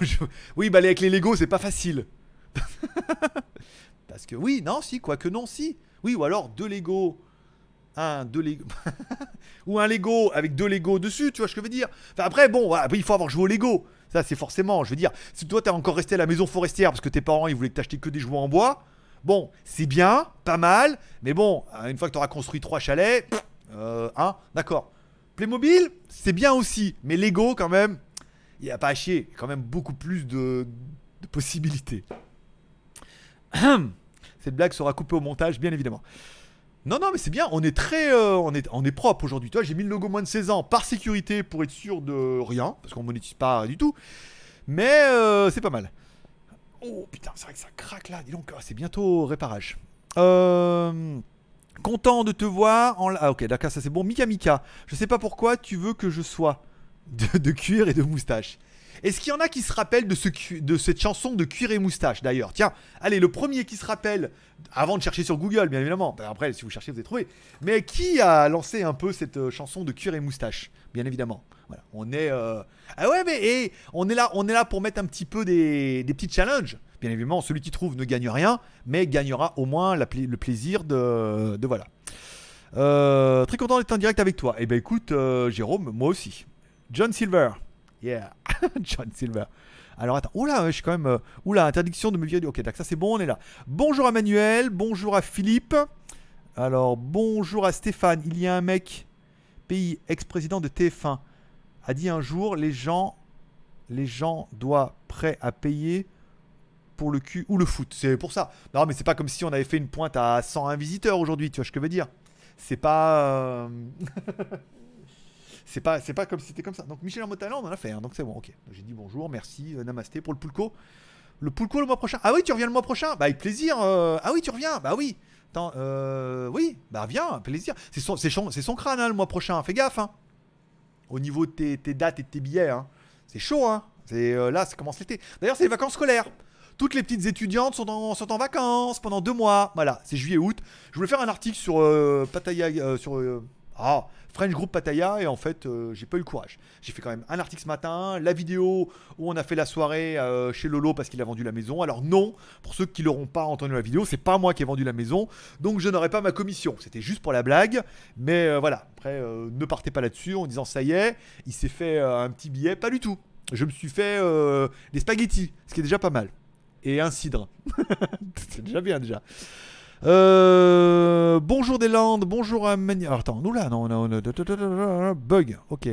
Oui, bah avec les Lego, c'est pas facile. <laughs> Parce que oui, non, si, quoique non, si. Oui, ou alors deux Lego. Un, deux Lego. <laughs> ou un Lego avec deux Lego dessus, tu vois ce que je veux dire? Enfin, après, bon, après, il faut avoir joué au Lego. Ça, c'est forcément, je veux dire, si toi, t'es encore resté à la maison forestière parce que tes parents, ils voulaient t'acheter que des jouets en bois. Bon, c'est bien, pas mal, mais bon, une fois que t'auras construit trois chalets, euh, hein, d'accord. Playmobil, c'est bien aussi, mais Lego, quand même, il n'y a pas à chier. Quand même beaucoup plus de, possibilités. <coughs> Cette blague sera coupée au montage, bien évidemment. Non, non, mais c'est bien. On est très, euh, on est, on est propre aujourd'hui. Toi, j'ai mis le logo moins de 16 ans par sécurité pour être sûr de rien, parce qu'on monétise pas du tout. Mais euh, c'est pas mal. Oh putain, c'est vrai que ça craque là. Dis donc, ah, c'est bientôt réparage. Euh, content de te voir en. Ah ok, d'accord, ça c'est bon. Mika Mika, je sais pas pourquoi tu veux que je sois de, de cuir et de moustache. Est-ce qu'il y en a qui se rappellent de, cette chanson de cuir et moustache d'ailleurs? Tiens, allez, le premier qui se rappelle, avant de chercher sur Google bien évidemment, Ben, après si vous cherchez vous allez trouver, mais qui a lancé un peu cette euh, chanson de cuir et moustache? Bien évidemment. Voilà, on est... euh, Ah ouais mais et, on, est là, on est là pour mettre un petit peu des, petits challenges. Bien évidemment, celui qui trouve ne gagne rien, mais gagnera au moins le plaisir de, de voilà. Euh, très content d'être en direct avec toi. Et ben écoute, Jérôme, moi aussi. John Silver. Yeah. <laughs> John Silver. Alors attends, oula, je suis quand même. euh, oula, interdiction de me virer du. Ok, d'accord, ça c'est bon, on est là. Bonjour à Manuel, bonjour à Philippe. Alors, bonjour à Stéphane. Il y a un mec, pays ex-président de TF1, a dit un jour les gens, les gens doivent prêts à payer pour le cul ou le foot. C'est pour ça. Non, mais c'est pas comme si on avait fait une pointe à 101 visiteurs aujourd'hui, tu vois ce que je veux dire. C'est pas. euh, <laughs> c'est pas, c'est pas comme si c'était comme ça. Donc Michel Motalan, on en a fait, donc c'est bon, ok. J'ai dit bonjour, merci, euh, namasté pour le Poulco. Le Poulco le mois prochain. Ah oui, tu reviens le mois prochain Bah avec plaisir. euh, Ah oui, tu reviens Bah oui. Attends, euh... oui, bah viens, plaisir. C'est son, c'est son, crâne hein, le mois prochain, fais gaffe. Hein. Au niveau de tes, tes dates et de tes billets, hein. c'est chaud. Hein. Euh, là, ça commence l'été. D'ailleurs, c'est les vacances scolaires. Toutes les petites étudiantes sont en, sont en vacances pendant deux mois. Voilà, c'est juillet-août. Je voulais faire un article sur euh, sur ah, French Group Pattaya et en fait, euh, j'ai pas eu le courage. J'ai fait quand même un article ce matin, la vidéo où on a fait la soirée euh, chez Lolo parce qu'il a vendu la maison. Alors non, pour ceux qui l'auront pas entendu la vidéo, c'est pas moi qui ai vendu la maison, donc je n'aurai pas ma commission. C'était juste pour la blague, mais euh, voilà. Après, ne partez pas là-dessus en disant ça y est, il s'est fait un petit billet, pas du tout. Je me suis fait des spaghettis, ce qui est déjà pas mal et un cidre. <laughs> c'est déjà bien déjà. Euh, bonjour des Landes, bonjour à Mani... Alors attends, nous là, non, non, non, bug, ok.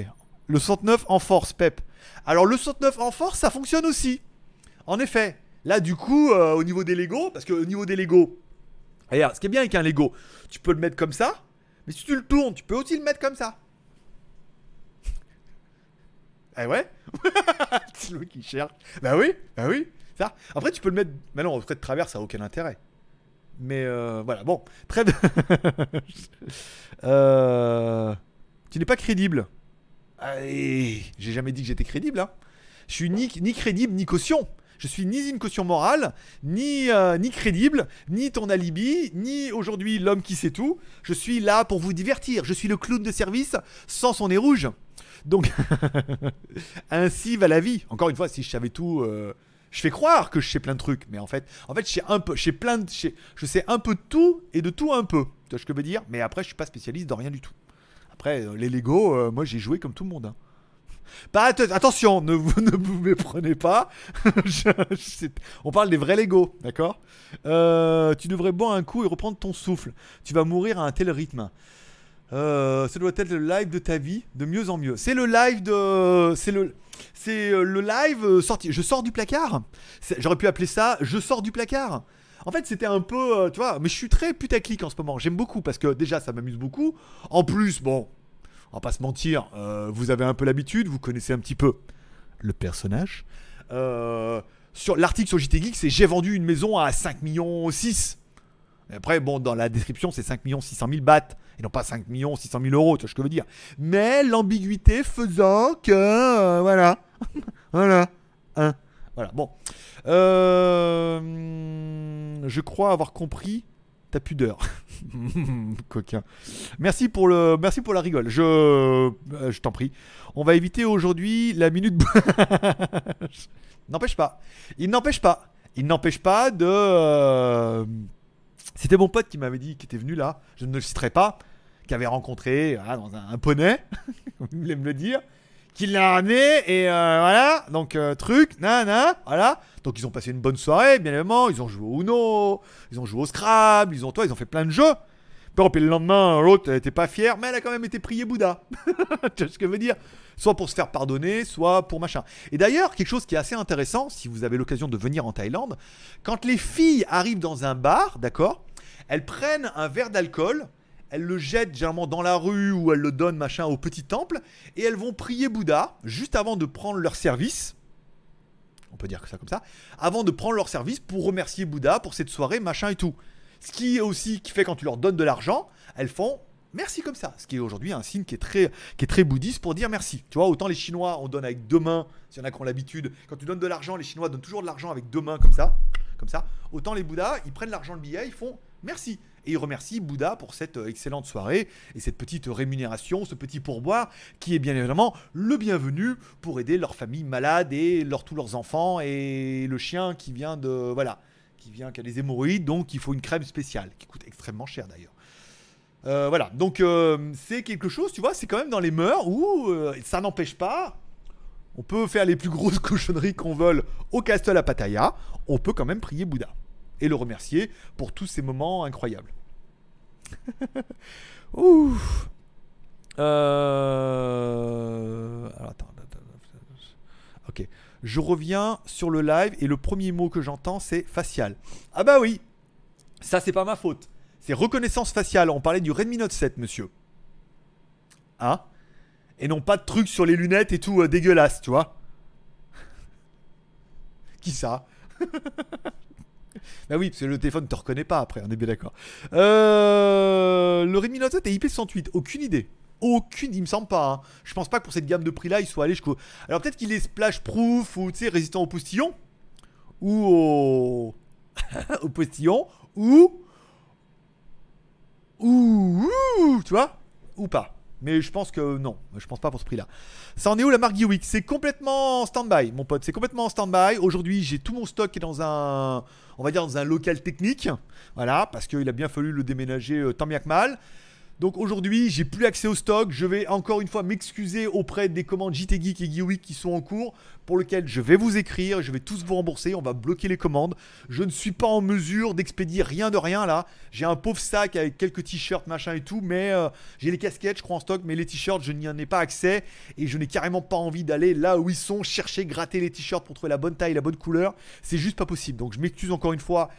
Le 69 en force, Pep. Alors le 69 en force, ça fonctionne aussi. En effet, là du coup, euh, au niveau des Lego, parce que au niveau des Lego, regarde, ce qui est bien avec un Lego, tu peux le mettre comme ça, mais si tu le tournes, tu peux aussi le mettre comme ça. <laughs> Eh ouais <laughs> C'est le qui cherche. Bah oui, bah oui. Ça. Après, tu peux le mettre. Mais non, en fait, de travers, ça n'a aucun intérêt. Mais euh, voilà, bon. Bien. <laughs> Euh, Tu n'es pas crédible. J'ai jamais dit que j'étais crédible. Hein. Je suis ni, ni crédible, ni caution. Je suis ni une caution morale, ni, euh, ni crédible, ni ton alibi, ni aujourd'hui l'homme qui sait tout. Je suis là pour vous divertir. Je suis le clown de service sans son nez rouge. Donc, <laughs> ainsi va la vie. Encore une fois, si je savais tout, euh, je fais croire que je sais plein de trucs, mais en fait, en fait, je sais un peu, je plein de, je un peu tout et de tout un peu. Tu vois ce que je veux dire? Mais après, je suis pas spécialiste dans rien du tout. Après, euh, les Lego, euh, moi, j'ai joué comme tout le monde. hein. Att- attention, ne vous <laughs> ne vous méprenez pas. <laughs> On parle des vrais Lego, d'accord? Euh, Tu devrais boire un coup et reprendre ton souffle. Tu vas mourir à un tel rythme. Euh, ce doit être le live de ta vie, de mieux en mieux. C'est le live de, c'est le, c'est euh, le live euh, sorti. Je sors du placard. J'aurais pu appeler ça. Je sors du placard. En fait, c'était un peu, euh, tu vois, mais je suis très putaclic en ce moment. J'aime beaucoup parce que déjà, ça m'amuse beaucoup. En plus, bon, on va pas se mentir, vous avez un peu l'habitude, vous connaissez un petit peu le personnage. Euh, sur l'article sur JT Geek, c'est j'ai vendu une maison à 5 millions 6. Après, bon, dans la description, c'est 5 millions 600 000 bahts et non pas 5 millions 600 000 euros, tu vois ce que je veux dire. Mais l'ambiguïté faisant que, euh, voilà, <laughs> voilà, hein, voilà. Bon, Euh, je crois avoir compris T'as pudeur. <laughs> Coquin. Merci pour, le, merci pour la rigole. Je, euh, je t'en prie. On va éviter aujourd'hui la minute. <laughs> n'empêche pas. Il n'empêche pas. Il n'empêche pas de. C'était mon pote qui m'avait dit, qui était venu là, je ne le citerai pas, qui avait rencontré dans un, poney, <laughs> il voulait me le dire, qui l'a ramené et euh, voilà, donc euh, truc, nana, voilà. Donc ils ont passé une bonne soirée, bien évidemment, ils ont joué au Uno, ils ont joué au Scrabble, ils ont toi, ils ont fait plein de jeux. Puis, puis le lendemain, l'autre elle était pas fière, mais elle a quand même été prier Bouddha. <laughs> tu vois ce que je veux dire? Soit pour se faire pardonner, soit pour machin. Et d'ailleurs, quelque chose qui est assez intéressant, si vous avez l'occasion de venir en Thaïlande, quand les filles arrivent dans un bar, d'accord, elles prennent un verre d'alcool, elles le jettent généralement dans la rue ou elles le donnent machin au petit temple, et elles vont prier Bouddha juste avant de prendre leur service. On peut dire que ça comme ça. Avant de prendre leur service pour remercier Bouddha pour cette soirée, machin et tout. Ce qui est aussi qui fait quand tu leur donnes de l'argent, elles font merci comme ça. Ce qui est aujourd'hui un signe qui est très, qui est très bouddhiste pour dire merci. Tu vois, autant les Chinois, on donne avec deux mains, s'il y en a qui ont l'habitude. Quand tu donnes de l'argent, les Chinois donnent toujours de l'argent avec deux mains comme ça. Comme ça. Autant les Bouddhas, ils prennent l'argent, le billet, ils font merci. Et ils remercient Bouddha pour cette euh, excellente soirée et cette petite rémunération, ce petit pourboire qui est bien évidemment le bienvenu pour aider leur famille malade et leur, tous leurs enfants et le chien qui vient de. Voilà. Qui vient, qui a des hémorroïdes, donc il faut une crème spéciale qui coûte extrêmement cher d'ailleurs. Euh, voilà, donc euh, c'est quelque chose, tu vois, c'est quand même dans les mœurs où euh, ça n'empêche pas. On peut faire les plus grosses <laughs> cochonneries qu'on veut au Castle à Pattaya. On peut quand même prier Bouddha et le remercier pour tous ces moments incroyables. <laughs> Ouf. Alors, attends. Ok. Je reviens sur le live et le premier mot que j'entends c'est facial. Ah bah oui. Ça c'est pas ma faute. C'est reconnaissance faciale. On parlait du Redmi Note 7, monsieur. Hein? Et non pas de trucs sur les lunettes et tout euh, dégueulasse, tu vois. <laughs> Qui ça? <laughs> Bah oui, parce que le téléphone ne te reconnaît pas après, on est bien d'accord. Euh, le Redmi Note 7 est IP68, aucune idée. Aucune, il me semble pas. hein. Je pense pas que pour cette gamme de prix là, il soit allé jusqu'au. Alors peut-être qu'il est splash proof ou tu sais, résistant au postillon. Ou au. <laughs> au postillon. Ou. Ou. ou, Tu vois Ou pas. Mais je pense que non, je pense pas pour ce prix-là. Ça en est où la marque Geewick C'est complètement en stand-by, mon pote. C'est complètement en stand-by. Aujourd'hui, j'ai tout mon stock qui est dans un, on va dire dans un local technique. Voilà, parce qu'il a bien fallu le déménager euh, tant bien que mal. Donc aujourd'hui, j'ai plus accès au stock. Je vais encore une fois m'excuser auprès des commandes JT Geek et Geewick qui sont en cours, pour lesquelles je vais vous écrire, je vais tous vous rembourser. On va bloquer les commandes. Je ne suis pas en mesure d'expédier rien de rien là. J'ai un pauvre sac avec quelques t-shirts, machin et tout, mais euh, j'ai les casquettes, je crois en stock, mais les t-shirts, je n'y en ai pas accès et je n'ai carrément pas envie d'aller là où ils sont, chercher, gratter les t-shirts pour trouver la bonne taille, la bonne couleur. C'est juste pas possible. Donc je m'excuse encore une fois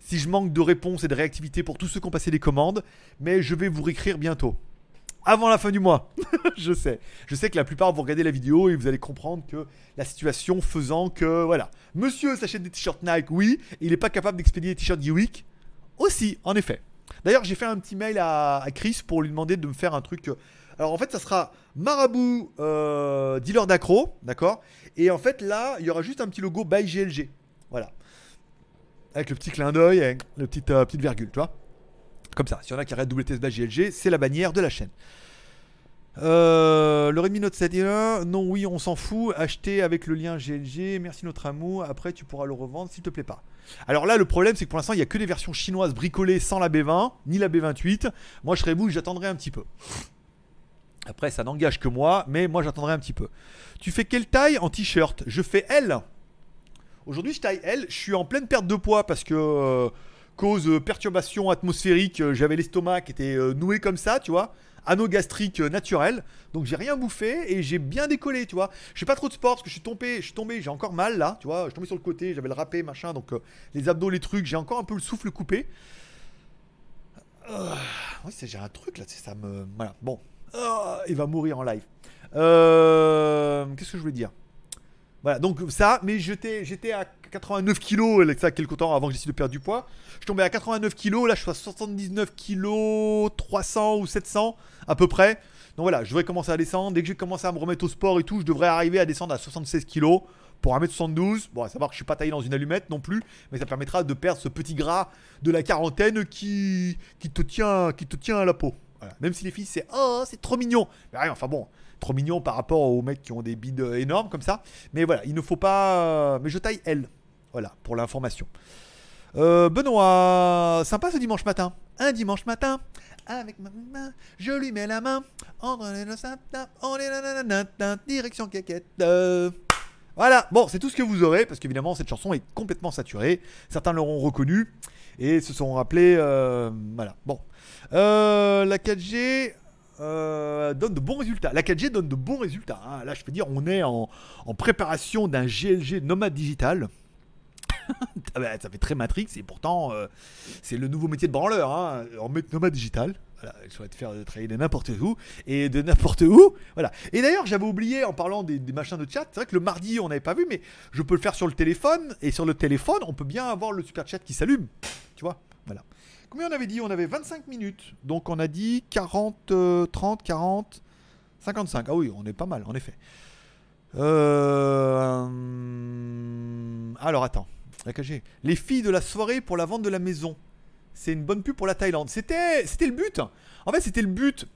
si je manque de réponse et de réactivité pour tous ceux qui ont passé des commandes, mais je vais vous réécrire bientôt. Avant la fin du mois, <laughs> je sais. Je sais que la plupart vous regardez la vidéo et vous allez comprendre que la situation faisant que, voilà. Monsieur s'achète des t-shirts Nike, oui, il n'est pas capable d'expédier des t-shirts Geewick Aussi, en effet. D'ailleurs, j'ai fait un petit mail à, à Chris pour lui demander de me faire un truc. euh, Alors en fait, ça sera Marabout euh, dealer d'accro, d'accord? Et en fait, là, il y aura juste un petit logo by GLG. Voilà. Avec le petit clin d'œil le petit, euh, petite virgule, tu vois Comme ça. S'il y a qui arrêtent WTS by GLG, c'est la bannière de la chaîne. Euh, le Redmi Note 7 et 1, non, oui, on s'en fout. Acheter avec le lien GLG, merci notre amour. Après, tu pourras le revendre s'il te plaît pas. Alors là, le problème, c'est que pour l'instant, il n'y a que des versions chinoises bricolées sans la B20, ni la B28. Moi, je serais vous, j'attendrai un petit peu. Après, ça n'engage que moi, mais moi, j'attendrai un petit peu. Tu fais quelle taille en t-shirt? Je fais L. Aujourd'hui, je taille L. Je suis en pleine perte de poids parce que, euh, cause euh, perturbation atmosphérique, euh, j'avais l'estomac qui était euh, noué comme ça, tu vois. Anneau gastrique euh, naturel. Donc, j'ai rien bouffé et j'ai bien décollé, tu vois. Je fais pas trop de sport parce que je suis tombé, je suis tombé, j'ai encore mal là, tu vois. Je suis tombé sur le côté, j'avais le râpé, machin. Donc, les abdos, les trucs, j'ai encore un peu le souffle coupé. Euh, oui, c'est- j'ai un truc là, ça me. Voilà, bon. Ah, il va mourir en live. Qu'est-ce que je voulais dire? Voilà, donc ça, mais j'étais, à 89 kilos, ça, quelques temps avant que j'essaie de perdre du poids. Je tombais à 89 kilos, là je suis à 79 kilos, 300 ou 700 à peu près. Donc voilà, je devrais commencer à descendre. Dès que j'ai commencé à me remettre au sport et tout, je devrais arriver à descendre à 76 kilos pour 1m72. Bon, à savoir que je suis pas taillé dans une allumette non plus, mais ça permettra de perdre ce petit gras de la quarantaine qui, qui, te, tient, qui te tient à la peau. Même si les filles, c'est oh, c'est trop mignon. Mais rien, enfin bon, trop mignon par rapport aux mecs qui ont des bides énormes comme ça. Mais voilà, il ne faut pas. Mais je taille L. Voilà, pour l'information. Euh, Benoît, sympa ce dimanche matin. Un dimanche matin, avec ma main, je lui mets la main. On est on est direction quéquette. Voilà, bon, c'est tout ce que vous aurez, parce qu'évidemment, cette chanson est complètement saturée. Certains l'auront reconnue et se sont rappelés. Euh, voilà, bon. Euh, la 4G. Euh, donne de bons résultats. La 4G donne de bons résultats. Hein. Là, je peux dire, on est en, préparation d'un GLG nomade digital. <laughs> Ah bah, ça fait très Matrix et pourtant euh, c'est le nouveau métier de branleur hein, en nomade digital. Voilà, je te faire travailler de n'importe où et de n'importe où. Voilà. Et d'ailleurs, j'avais oublié en parlant des, machins de chat, c'est vrai que le mardi on n'avait pas vu, mais je peux le faire sur le téléphone et sur le téléphone on peut bien avoir le super chat qui s'allume. Tu vois? Voilà. Combien on avait dit On avait 25 minutes. Donc on a dit 40, 30, 40, 55. Ah oui, on est pas mal en effet. Euh... Alors attends. Les filles de la soirée pour la vente de la maison. C'est une bonne pub pour la Thaïlande. C'était, le but. En fait, c'était le but.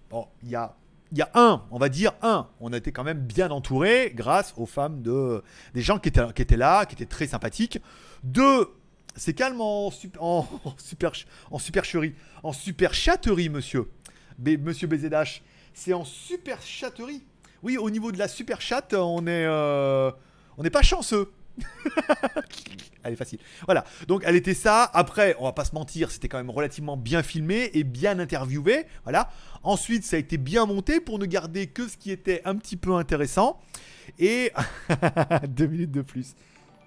Il y a, y a un, on va dire un. On a été quand même bien entouré grâce aux femmes de, des gens qui étaient, qui étaient là, qui étaient très sympathiques. Deux, c'est calme en, super, en supercherie, en super chatterie, monsieur. monsieur BZH. C'est en super chatterie. Oui, au niveau de la super chat, on est, euh, on n'est pas chanceux. <laughs> elle est facile. Voilà. Donc elle était ça. Après, on va pas se mentir, c'était quand même relativement bien filmé et bien interviewé. Voilà. Ensuite, ça a été bien monté pour ne garder que ce qui était un petit peu intéressant. Et <laughs> deux minutes de plus.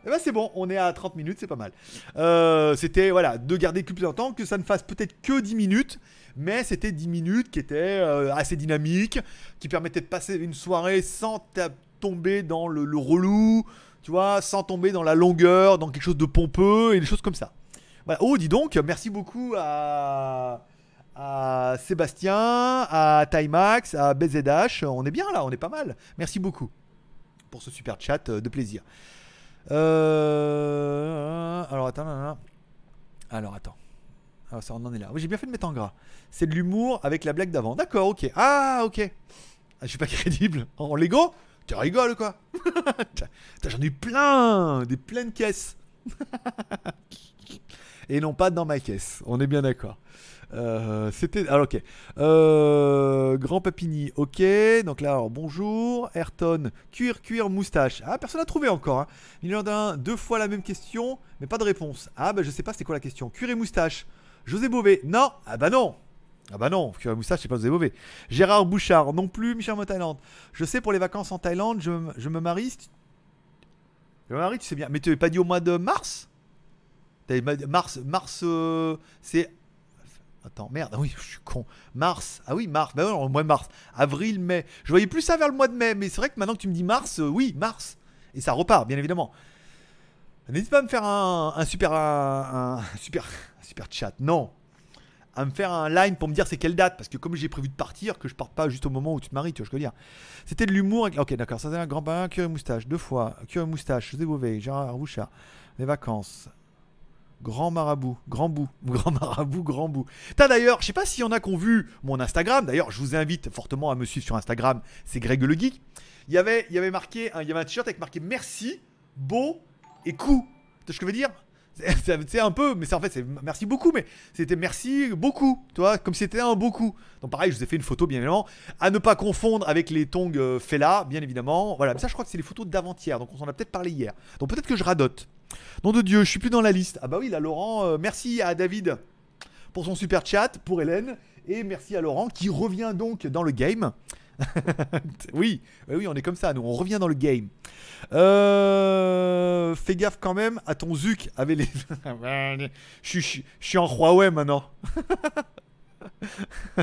Et eh ben c'est bon, on est à 30 minutes, c'est pas mal. Euh, c'était voilà, de garder plus longtemps, que ça ne fasse peut-être que 10 minutes, mais c'était 10 minutes qui étaient euh, assez dynamiques, qui permettaient de passer une soirée sans tomber dans le, relou, tu vois, sans tomber dans la longueur, dans quelque chose de pompeux et des choses comme ça. Oh, dis donc, merci beaucoup à, à Sébastien, à Timax, à BZH. On est bien là, on est pas mal. Merci beaucoup pour ce super chat euh, de plaisir. Euh, alors attends, alors attends. Alors ça, on en est là. Oui, j'ai bien fait de mettre en gras. C'est de l'humour avec la blague d'avant. D'accord, ok. Ah, ok. Ah, je suis pas <laughs> crédible. En Lego tu rigoles quoi <laughs> J'en ai eu plein Des pleines caisses <laughs> Et non pas dans ma caisse, on est bien d'accord. Euh, c'était. Alors, ok. Euh, Grand Papini, ok. Donc là, alors, bonjour. Ayrton, cuir, cuir, moustache. Ah, personne n'a trouvé encore. Hein. Il deux fois la même question, mais pas de réponse. Ah, bah je sais pas c'était quoi la question. Cuir et moustache. José Bové, non. Ah, bah non. Ah bah non, Cuir Moustache, c'est pas vous mauvais. Gérard Bouchard, non plus, Michel Thaïlande. Je sais, pour les vacances en Thaïlande, je, me marie. Je me marie, tu sais bien. Mais tu n'avais pas dit au mois de mars? Mars, mars, euh, c'est. Attends, merde, oui, je suis con. Mars, ah oui, mars, bah non, le mois de mars. Avril, mai. Je voyais plus ça vers le mois de mai, mais c'est vrai que maintenant que tu me dis mars, euh, oui, mars. Et ça repart, bien évidemment. N'hésite pas à me faire un, super, un, super, super chat. Non, à me faire un line pour me dire c'est quelle date parce que comme j'ai prévu de partir que je parte pas juste au moment où tu te maries tu vois je veux dire c'était de l'humour ok d'accord ça c'est un grand bain cure et moustache deux fois cure et moustache José Beauvais Gérard Bouchard les vacances Grand marabout, grand bout, <laughs> grand marabout, grand bout. T'as d'ailleurs, je sais pas s'il y en a qui ont vu mon Instagram. D'ailleurs, je vous invite fortement à me suivre sur Instagram. C'est Greg le Geek. Il y avait, il y avait marqué, il y avait un t-shirt avec marqué merci, beau et coup. Tu vois ce que je veux dire? C'est un peu, mais c'est en fait, c'est merci beaucoup, mais c'était merci beaucoup, tu vois, comme c'était un beaucoup. Donc pareil, je vous ai fait une photo, bien évidemment, à ne pas confondre avec les tongs euh, Fela, bien évidemment. Voilà, mais ça, je crois que c'est les photos d'avant-hier, donc on s'en a peut-être parlé hier. Donc peut-être que je radote. Nom de Dieu, je suis plus dans la liste. Ah bah oui, là, Laurent, euh, merci à David pour son super chat, pour Hélène, et merci à Laurent qui revient donc dans le game. <laughs> oui, oui, on est comme ça, nous, on revient dans le game. Euh, fais gaffe quand même à ton Zuc avec les. <laughs> je, suis en Huawei maintenant. <laughs>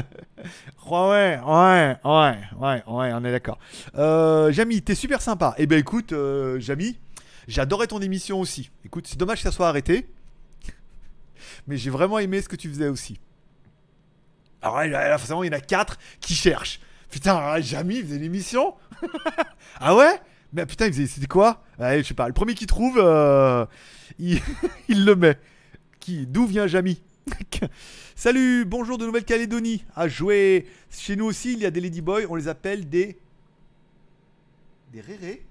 Huawei, ouais, ouais, ouais, ouais, on est d'accord. Euh, Jamy, t'es super sympa. Eh ben écoute, euh, Jamy, j'adorais ton émission aussi. Écoute, c'est dommage que ça soit arrêté. <laughs> Mais j'ai vraiment aimé ce que tu faisais aussi. Alors là, forcément, il y en a 4 qui cherchent. Putain, Jamy faisait l'émission <laughs> Ah ouais? Mais putain, c'était quoi? Je sais pas. Le premier qui trouve, euh, <laughs> il, le met. Qui D'où vient Jamy? Salut, bonjour de Nouvelle-Calédonie. À jouer. Chez nous aussi, il y a des Ladyboys. On les appelle des. Des rérés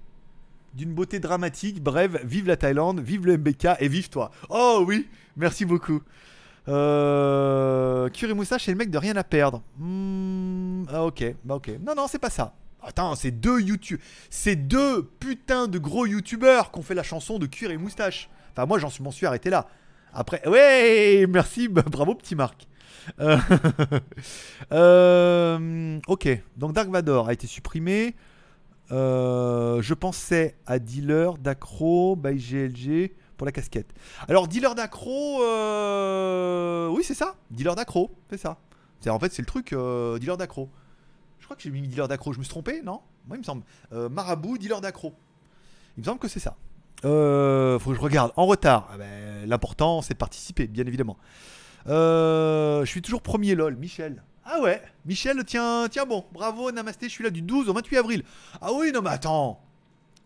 D'une beauté dramatique. Bref, vive la Thaïlande, vive le MBK et vive toi. Oh oui, merci beaucoup. Euh. Moustache, c'est le mec de rien à perdre. Hmm, ah, ok, bah ok. Non, non, c'est pas ça. Attends, c'est deux YouTube, c'est deux putains de gros youtubeurs qui ont fait la chanson de cuir et moustache. Enfin, moi, j'en suis, m'en suis arrêté là. Après, ouais, merci, <laughs> bah, bravo, petit Marc. Euh, <laughs> euh, ok, donc Dark Vador a été supprimé. Euh, je pensais à Dealer d'accro by GLG pour la casquette. Alors, Dealer d'accro, oui, c'est ça. Dealer d'accro, c'est ça. C'est en fait, c'est le truc, Dealer d'accro crois que j'ai mis dealer d'accro. Je me suis trompé, non? Moi, il me semble. Euh, marabout, dealer d'accro. Il me semble que c'est ça. Euh, faut que je regarde. En retard. Ah ben, l'important, c'est de participer, bien évidemment. Euh, je suis toujours premier, lol. Michel. Ah ouais, Michel, tiens, tiens bon. Bravo, Namasté. Je suis là du 12 au 28 avril. Ah oui, non, mais attends.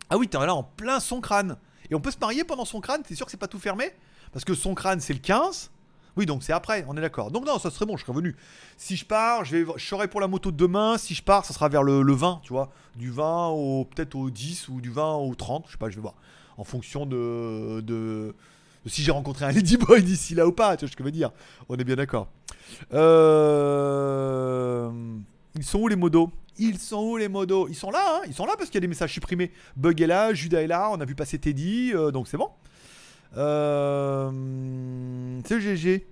Ah oui, t'es là en plein son crâne. Et on peut se marier pendant son crâne T'es sûr que c'est pas tout fermé? Parce que son crâne, c'est le 15. Oui, donc c'est après, on est d'accord. Donc non, ça serait bon, je serais venu. Si je pars, je, vais, je serai pour la moto demain. Si je pars, ça sera vers le, 20, tu vois. Du 20 au peut-être au 10 ou du 20 au 30, je sais pas, je vais voir. En fonction de, de, si j'ai rencontré un <laughs> Ladyboy d'ici là ou pas, tu vois ce que je veux dire. On est bien d'accord. Euh... Ils sont où les modos? Ils sont où les modos? Ils sont là, hein Ils sont là parce qu'il y a des messages supprimés. Bug est là, Judas est là, on a vu passer Teddy, euh, donc c'est bon. Euh... C'est GG.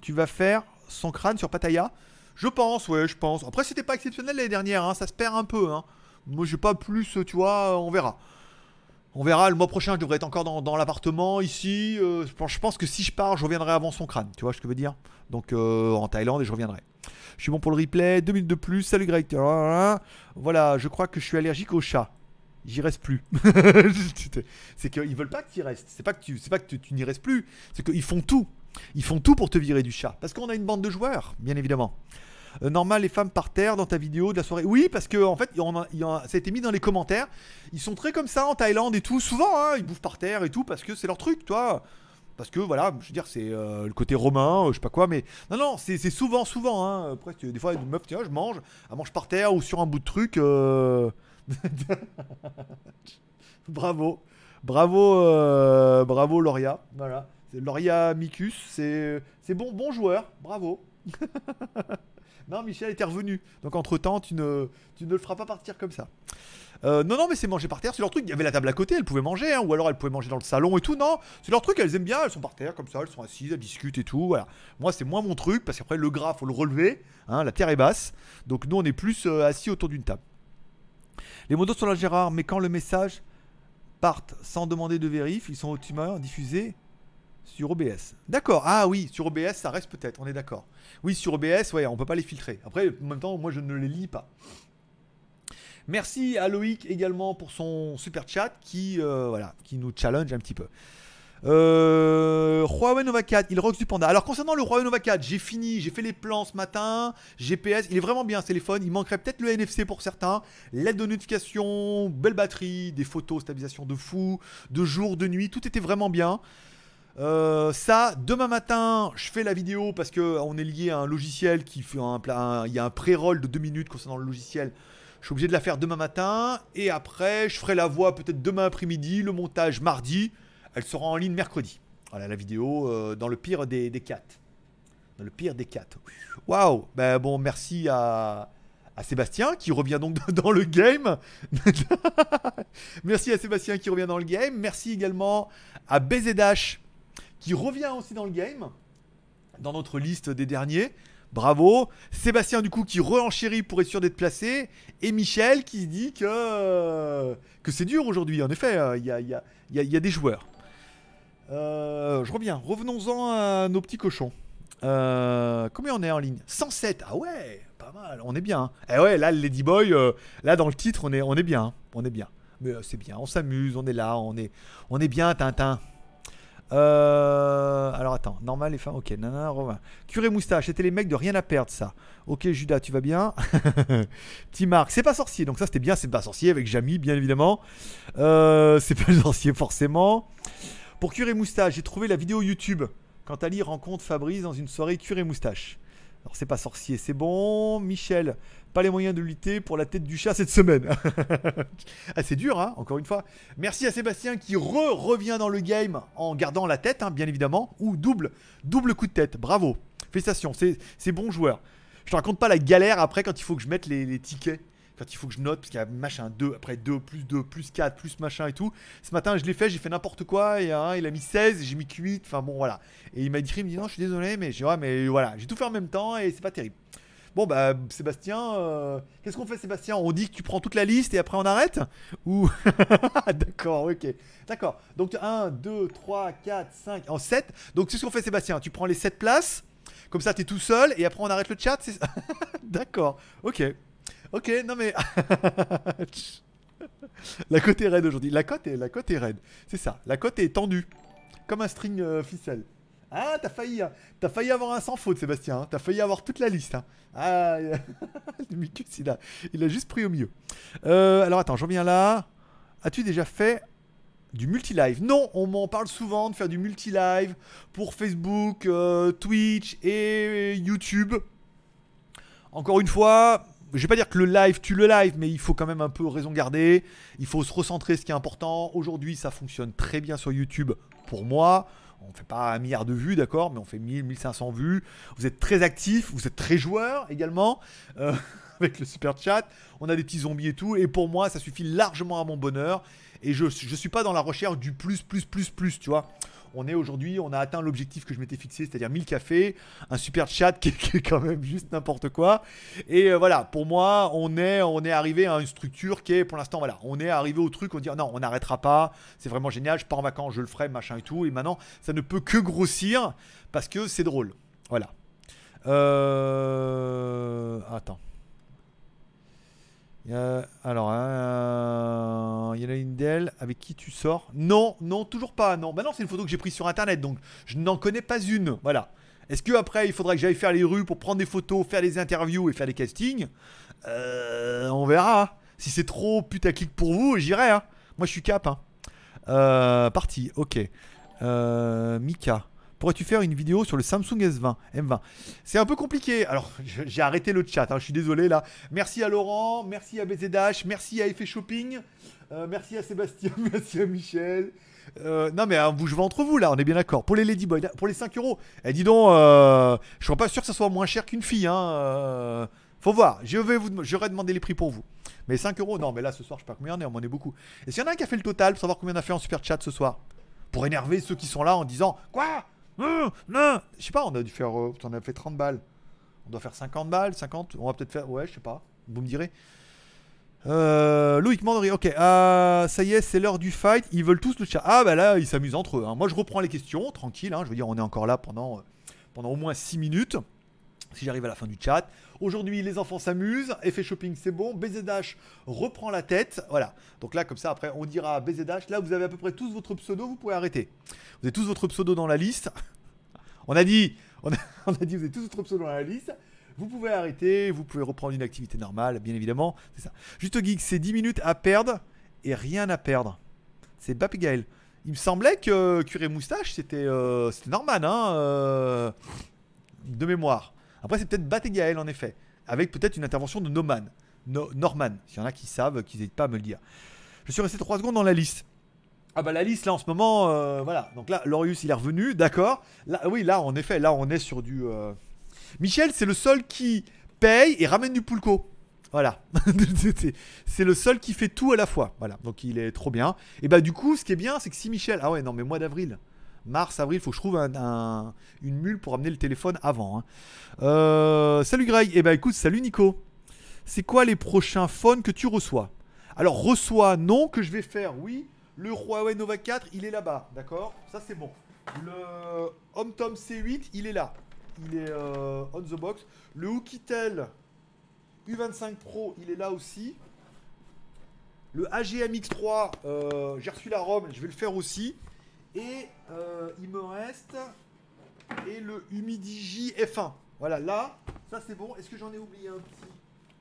Tu vas faire son crâne sur Pattaya? Je pense, ouais, je pense. Après, c'était pas exceptionnel l'année dernière, hein, ça se perd un peu. Hein. Moi, j'ai pas plus, tu vois, on verra. On verra, le mois prochain, je devrais être encore dans, l'appartement ici. Euh, je pense que si je pars, je reviendrai avant son crâne. Tu vois ce que je veux dire? Donc euh, en Thaïlande et je reviendrai. Je suis bon pour le replay. Deux minutes de plus. Salut Greg. Voilà, je crois que je suis allergique au chat j'y reste plus. <laughs> c'est qu'ils veulent pas que tu y restes. C'est pas que tu, pas que tu, n'y restes plus. C'est qu'ils font tout. Ils font tout pour te virer du chat. Parce qu'on a une bande de joueurs, bien évidemment. Euh, normal, les femmes par terre dans ta vidéo de la soirée. Oui, parce que en fait, ça a été mis dans les commentaires. Ils sont très comme ça en Thaïlande et tout. Souvent, hein, ils bouffent par terre et tout parce que c'est leur truc, toi. Parce que voilà, je veux dire, c'est euh, le côté romain, euh, je sais pas quoi, mais non, non, c'est souvent, souvent. Hein, après, des fois, une meuf, tiens, je mange, elle mange par terre ou sur un bout de truc. <laughs> bravo. Bravo, bravo Loria. Voilà. Loria Micus, c'est bon, bon joueur. Bravo. <laughs> non, Michel était revenu. Donc entre temps, tu ne, le feras pas partir comme ça. Euh, non, non, mais c'est manger par terre, c'est leur truc. Il y avait la table à côté, elles pouvaient manger, hein, ou alors elles pouvaient manger dans le salon et tout. Non, c'est leur truc, elles aiment bien, elles sont par terre comme ça, elles sont assises, elles discutent et tout. Moi, c'est moins mon truc, parce qu'après, le gras, faut le relever. Hein, la terre est basse. Donc nous, on est plus euh, assis autour d'une table. Les modos sont là, Gérard, mais quand le message partent sans demander de vérif, ils sont au tumeur diffusés sur OBS. D'accord. Ah oui, sur OBS, ça reste peut-être, on est d'accord. Oui, sur OBS, ouais, on peut pas les filtrer. Après, en même temps, moi, je ne les lis pas. Merci à Loïc également pour son super chat qui, euh, voilà, qui nous challenge un petit peu. Euh, Huawei Nova 4, il rock du panda. Alors concernant le Huawei Nova 4, j'ai fini, j'ai fait les plans ce matin. GPS, il est vraiment bien ce téléphone. Il manquerait peut-être le NFC pour certains. L'aide de notification, belle batterie, des photos, stabilisation de fou, de jour, de nuit, tout était vraiment bien. Euh, ça, demain matin, je fais la vidéo parce que on est lié à un logiciel qui fait un, il y a un pré-roll de 2 minutes concernant le logiciel. Je suis obligé de la faire demain matin et après je ferai la voix peut-être demain après-midi, le montage mardi. Elle sera en ligne mercredi. Voilà la vidéo euh, dans le pire des, des quatre. Dans le pire des quatre. Waouh Ben bon, merci à, à Sébastien qui revient donc <laughs> dans le game. <laughs> merci à Sébastien qui revient dans le game. Merci également à BZH qui revient aussi dans le game. Dans notre liste des derniers. Bravo. Sébastien, du coup, qui re-enchérit pour être sûr d'être placé. Et Michel qui se dit que, que c'est dur aujourd'hui. En effet, euh, il y, a, y, a, y, a, des joueurs. Euh, je reviens. Revenons-en à nos petits cochons. Euh, combien on est en ligne? 107. Ah ouais, pas mal. On est bien. Eh ouais, là, le Ladyboy, euh, là, dans le titre, on est, on est bien. On est bien. Mais c'est bien. On s'amuse. On est là. On est, on est bien, Tintin. Euh, alors attends, normal les femmes, ok, nana, Romain. Curé moustache, c'était les mecs de rien à perdre ça. Ok Judas, tu vas bien? <laughs> Petit Marc, c'est pas sorcier, donc ça c'était bien, c'est pas sorcier avec Jamy, bien évidemment. Euh, c'est pas <laughs> sorcier forcément. Pour Curé moustache, j'ai trouvé la vidéo YouTube quand Ali rencontre Fabrice dans une soirée Curé moustache. Alors c'est pas sorcier, c'est bon. Michel, pas les moyens de lutter pour la tête du chat cette semaine. <laughs> ah, c'est dur, hein, encore une fois. Merci à Sébastien qui re revient dans le game en gardant la tête, hein, bien évidemment. Ou double, double coup de tête. Bravo. Félicitations, c'est bon joueur. Je te raconte pas la galère après quand il faut que je mette les tickets quand il faut que je note, parce qu'il y a machin 2, après 2, plus 2, plus 4, plus machin et tout. Ce matin, je l'ai fait, j'ai fait n'importe quoi, il a mis 16, j'ai mis 8, enfin bon, voilà. Et il m'a écrit, il me dit non, je suis désolé, mais j'ai ouais, mais voilà, j'ai tout fait en même temps et c'est pas terrible. Bon bah Sébastien, euh, qu'est-ce qu'on fait Sébastien? On dit que tu prends toute la liste et après on arrête? Ou <laughs> D'accord, ok. D'accord. Donc 1, 2, 3, 4, 5, en 7. Donc c'est ce qu'on fait Sébastien, tu prends les 7 places, comme ça t'es tout seul et après on arrête le chat, <laughs> D'accord, ok. Ok, non mais. <laughs> la côte est raide aujourd'hui. La côte est, la côte est raide. C'est ça. La côte est tendue. Comme un string euh, ficelle. Ah, t'as failli, hein. t'as failli avoir un sans faute, Sébastien. Hein. T'as failli avoir toute la liste. Ah, <laughs> il a, il a juste pris au milieu. Euh, alors attends, je reviens là. As-tu déjà fait du multi-live? Non, on m'en parle souvent de faire du multi-live pour Facebook, euh, Twitch et YouTube. Encore une fois, je vais pas dire que le live tue le live, mais il faut quand même un peu raison garder. Il faut se recentrer ce qui est important. Aujourd'hui, ça fonctionne très bien sur YouTube pour moi. On fait pas un milliard de vues, d'accord, mais on fait 1000, 1500 vues. Vous êtes très actifs, vous êtes très joueurs également, euh, <laughs> avec le super chat. On a des petits zombies et tout. Et pour moi, ça suffit largement à mon bonheur. Et je ne suis pas dans la recherche du plus, plus, plus, plus, tu vois on est aujourd'hui, on a atteint l'objectif que je m'étais fixé, c'est-à-dire 1000 cafés, un super chat qui est, quand même juste n'importe quoi. Et euh, voilà, pour moi, on est, on est arrivé à une structure qui est, pour l'instant, voilà, on est arrivé au truc, on dit non, on n'arrêtera pas, c'est vraiment génial, je pars en vacances, je le ferai, machin et tout. Et maintenant, ça ne peut que grossir parce que c'est drôle. Voilà. Euh... Attends alors, hein, il y en a une d'elle avec qui tu sors Non, non, toujours pas. Non, bah non, c'est une photo que j'ai prise sur internet, donc je n'en connais pas une. Voilà. Est-ce que après il faudra que j'aille faire les rues pour prendre des photos, faire des interviews et faire des castings? Euh, On verra. Si c'est trop putaclic pour vous, j'irai. Hein. Moi, je suis cap. Hein. Euh, parti. Ok. Euh, Mika. Pourrais-tu faire une vidéo sur le Samsung S20 M20 C'est un peu compliqué. Alors, <laughs> j'ai arrêté le chat. Hein, je suis désolé là. Merci à Laurent, merci à BZH, merci à Effet Shopping, euh, merci à Sébastien, <laughs> merci à Michel. Euh, non mais vous jouez entre vous là, on est bien d'accord. Pour les Ladyboy, pour les 5 euros, eh, dis donc, euh, je suis pas sûr que ça soit moins cher qu'une fille. Hein, faut voir, je vais vous, j'aurais demandé les prix pour vous. Mais 5 euros, non, mais là ce soir, je sais pas combien on est, on en est beaucoup. Et s'il y en a un qui a fait le total pour savoir combien on a fait en super chat ce soir? Pour énerver ceux qui sont là en disant Quoi? Non. Je sais pas, on a dû faire. Euh, on a fait 30 balles. On doit faire 50 balles, 50. On va peut-être faire. Ouais, je sais pas. Vous me direz. Euh, Loïc Mandry, ok. Ah, ça y est, c'est l'heure du fight. Ils veulent tous le chat. Ah, bah là, ils s'amusent entre eux. Hein. Moi, je reprends les questions, tranquille. Hein. Je veux dire, on est encore là pendant, euh, pendant au moins 6 minutes si j'arrive à la fin du chat. Aujourd'hui, les enfants s'amusent. Effet shopping, c'est bon. BZH reprend la tête. Voilà. Donc là, comme ça, après, on dira BZH. Là, vous avez à peu près tous votre pseudo. Vous pouvez arrêter. Vous avez tous votre pseudo dans la liste. <laughs> On a dit, <laughs> on a, dit, vous avez tous votre pseudo dans la liste. Vous pouvez arrêter. Vous pouvez reprendre une activité normale, bien évidemment. C'est ça. Juste geek, c'est 10 minutes à perdre et rien à perdre. C'est Bapi Gaël. Il me semblait que Curé Moustache, c'était euh, Norman, hein, euh, de mémoire. Après, c'est peut-être Batégaël en effet, avec peut-être une intervention de Norman. Norman, s'il y en a qui savent, qu'ils n'hésitent pas à me le dire. Je suis resté 3 secondes dans la liste. Ah bah la liste là en ce moment, euh, voilà. Donc là, Lorius il est revenu, d'accord. Là, oui, là en effet, là on est sur du. Euh, Michel, c'est le seul qui paye et ramène du pulco. Voilà. <laughs> c'est le seul qui fait tout à la fois. Voilà. Donc il est trop bien. Et bah du coup, ce qui est bien, c'est que si Michel. Ah ouais, non, mais mois d'avril mars, avril, il faut que je trouve une mule pour amener le téléphone avant. Hein. Euh, salut Greg, et eh ben écoute, salut Nico. C'est quoi les prochains phones que tu reçois? Alors reçois, non, que je vais faire, oui. Le Huawei Nova 4, il est là-bas, d'accord? Ça c'est bon. Le HomeTom C8, il est là. Il est euh, on the box. Le Oukitel U25 Pro, il est là aussi. Le AGM X3, euh, j'ai reçu la ROM, je vais le faire aussi. Et euh, il me reste et le Humidigi F1. Voilà, là, ça c'est bon. Est-ce que j'en ai oublié un petit?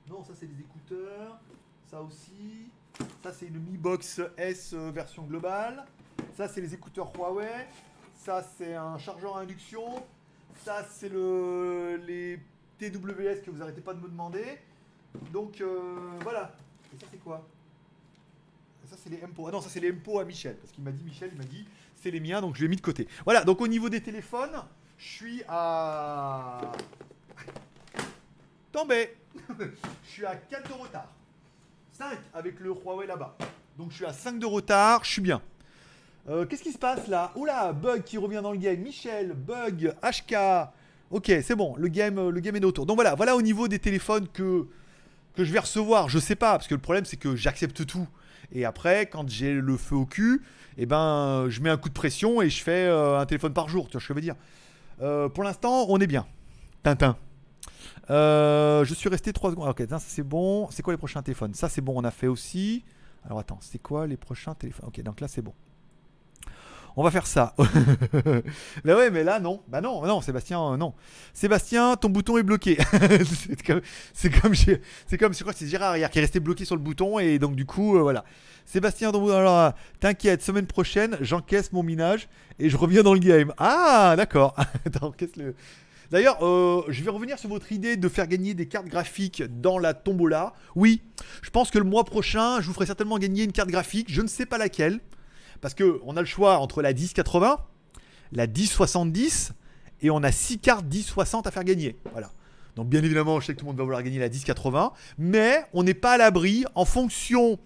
Non, ça c'est des écouteurs. Ça aussi. Ça c'est une Mi Box S euh, version globale. Ça c'est les écouteurs Huawei. Ça c'est un chargeur à induction. Ça c'est le les TWS que vous arrêtez pas de me demander. Donc euh, voilà. Et ça c'est quoi? Ça c'est les MPO. Ah non, ça c'est les MPO à Michel. Parce qu'il m'a dit Michel, il m'a dit c'est les miens, donc je l'ai mis de côté. Voilà, donc au niveau des téléphones, je suis à. Tombé <laughs> Je suis à 4 de retard. 5 avec le Huawei là-bas. Donc je suis à 5 de retard, je suis bien. Euh, Qu'est-ce qui se passe là? Oula, bug qui revient dans le game. Michel, bug, HK. Ok, c'est bon, le game, le game est de retour. Donc voilà, voilà au niveau des téléphones que, que je vais recevoir. Je sais pas, parce que le problème c'est que j'accepte tout. Et après, quand j'ai le feu au cul, eh ben, je mets un coup de pression et je fais euh, un téléphone par jour. Tu vois ce que je veux dire Euh, Pour l'instant, on est bien. Tintin. Euh, je suis resté 3 secondes. Ok, ça c'est bon. C'est quoi les prochains téléphones? Ça c'est bon, on a fait aussi. Alors attends, c'est quoi les prochains téléphones? Ok, donc là c'est bon. On va faire ça. mais <laughs> ouais, mais là non. Bah non, non, Sébastien, euh, non. Sébastien, ton bouton est bloqué. <laughs> c'est comme, c'est comme, c'est comme, c'est Gérard hier qui est resté bloqué sur le bouton et donc du coup, euh, voilà. Sébastien. Alors, t'inquiète, semaine prochaine, j'encaisse mon minage et je reviens dans le game. Ah, d'accord. <laughs> D'ailleurs, euh, je vais revenir sur votre idée de faire gagner des cartes graphiques dans la tombola. Oui, je pense que le mois prochain, je vous ferai certainement gagner une carte graphique. Je ne sais pas laquelle. Parce que on a le choix entre la 1080, la 1070 et on a 6 cartes 1060 à faire gagner. Voilà. Donc bien évidemment, je sais que tout le monde va vouloir gagner la 1080, mais on n'est pas à l'abri en fonction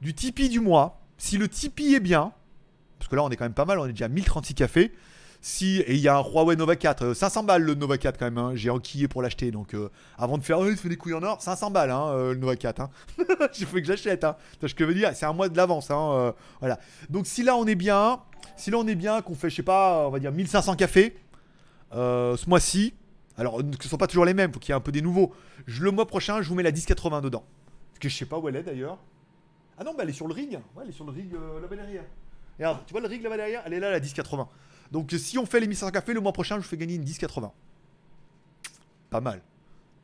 du Tipeee du mois. Si le Tipeee est bien, parce que là on est quand même pas mal, on est déjà à 1036 cafés. Si, et il y a un Huawei Nova 4, euh, 500 balles le Nova 4 quand même, hein. j'ai enquillé pour l'acheter. Donc euh, avant de faire, oh, il fait des couilles en or, 500 balles hein, euh, le Nova 4. Hein. <laughs> Il faut que j'achète. Hein. Ce que je veux dire C'est un mois de l'avance. Hein, euh, voilà. Donc si là on est bien, si là on est bien, qu'on fait, je sais pas, on va dire 1500 cafés euh, ce mois-ci. Alors ce ne sont pas toujours les mêmes, faut qu'il y ait un peu des nouveaux. Le mois prochain, je vous mets la 1080 dedans. Parce que je sais pas où elle est d'ailleurs. Ah non, bah elle est sur le rig. Ouais, elle est sur le rig euh, là-bas derrière. Regarde, tu vois le rig là-bas derrière Elle est là, la 1080. Donc si on fait les 1500 cafés, le mois prochain, je vous fais gagner une 1080. Pas mal.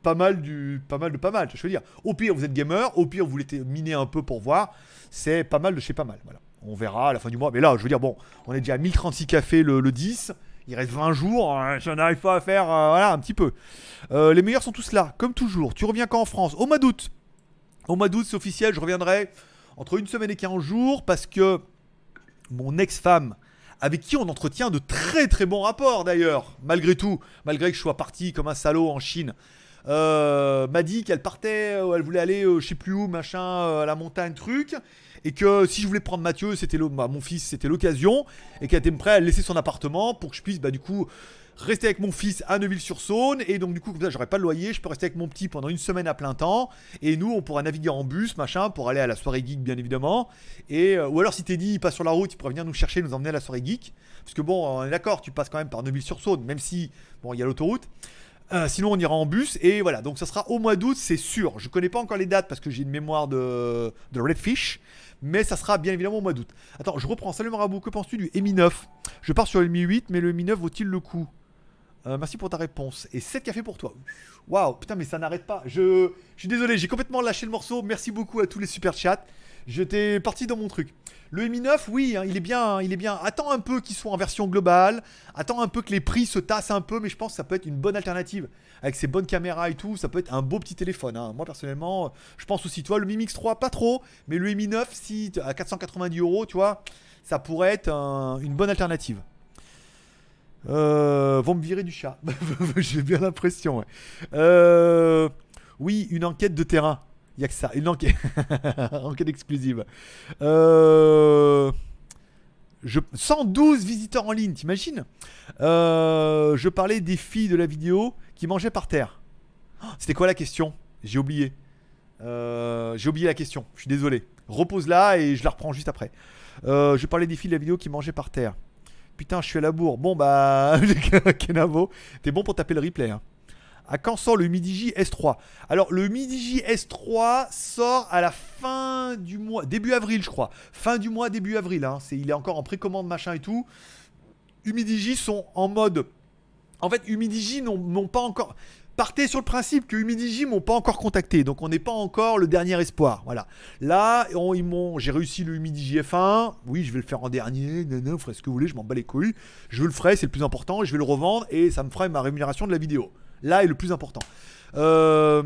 Pas mal du, pas mal de pas mal. Je veux dire, au pire vous êtes gamer, au pire vous voulez miner un peu pour voir. C'est pas mal de chez pas mal. Voilà. On verra à la fin du mois. Mais là, je veux dire, bon, on est déjà à 1036 cafés le, le 10. Il reste 20 jours. hein, Je pas à faire, euh, voilà, un petit peu. Euh, les meilleurs sont tous là, comme toujours. Tu reviens quand en France? Au mois d'août. Au mois d'août, c'est officiel. Je reviendrai entre une semaine et 15 jours parce que mon ex-femme, avec qui on entretient de très très bons rapports d'ailleurs, malgré tout, malgré que je sois parti comme un salaud en Chine, euh, m'a dit qu'elle partait, euh, elle voulait aller euh, je sais plus où, machin, à la montagne, truc, et que si je voulais prendre Mathieu, c'était bah, mon fils, c'était l'occasion, et qu'elle était prête à laisser son appartement pour que je puisse, bah du coup, rester avec mon fils à Neuville-sur-Saône, et donc du coup, comme ça, j'aurais pas le loyer, je peux rester avec mon petit pendant une semaine à plein temps, et nous, on pourra naviguer en bus, machin, pour aller à la soirée geek, bien évidemment, et euh, ou alors si Teddy il passe sur la route, il pourrait venir nous chercher, nous emmener à la soirée geek, parce que bon, on est d'accord, tu passes quand même par Neuville-sur-Saône, même si, bon, il y a l'autoroute. Euh, sinon, on ira en bus et voilà. Donc, ça sera au mois d'août, c'est sûr. Je connais pas encore les dates parce que j'ai une mémoire de, de Redfish, mais ça sera bien évidemment au mois d'août. Attends, je reprends. Salut Marabout, que penses-tu du Mi 9 Je pars sur le Mi 8, mais le Mi 9 vaut-il le coup? Euh, Merci pour ta réponse. Et 7 cafés pour toi. Waouh, putain, mais ça n'arrête pas. Je, suis désolé, j'ai complètement lâché le morceau. Merci beaucoup à tous les super chats. J'étais parti dans mon truc. Le Mi 9, oui, hein, il est bien, il est bien. Attends un peu qu'il soit en version globale. Attends un peu que les prix se tassent un peu, mais je pense que ça peut être une bonne alternative. Avec ses bonnes caméras et tout, ça peut être un beau petit téléphone. hein. Moi personnellement, je pense aussi, toi, le Mi Mix 3, pas trop, mais le Mi 9, si à 490 euros, tu vois, ça pourrait être un- une bonne alternative. Euh, vont me virer du chat. <laughs> J'ai bien l'impression. Euh, oui, une enquête de terrain. Il y a que ça. Une enquête, <laughs> enquête exclusive. Euh, je... 112 visiteurs en ligne, t'imagines? Je parlais des filles de la vidéo qui mangeaient par terre. Oh, C'était quoi la question? J'ai oublié. J'ai oublié la question. Je suis désolé. Repose-la et je la reprends juste après. Je parlais des filles de la vidéo qui mangeaient par terre. Putain, je suis à la bourre. Bon, bah, <laughs> Kenavo, t'es bon pour taper le replay. hein. À quand sort le Midigi S3 Alors, le Midigi S3 sort à la fin du mois, début avril, je crois. Fin du mois, début avril. Hein. Il est encore en précommande, machin et tout. Humidigi sont en mode. En fait, Humidigi n'ont pas encore. Partez sur le principe que Humidigi m'ont pas encore contacté, donc on n'est pas encore le dernier espoir. Voilà. Là, ils m'ont, j'ai réussi le Humidigi F1. Oui, je vais le faire en dernier. Non, non, vous ferez ce que vous voulez, je m'en bats les couilles. Je le ferai, c'est le plus important. Je vais le revendre et ça me fera ma rémunération de la vidéo. Là est le plus important. Euh,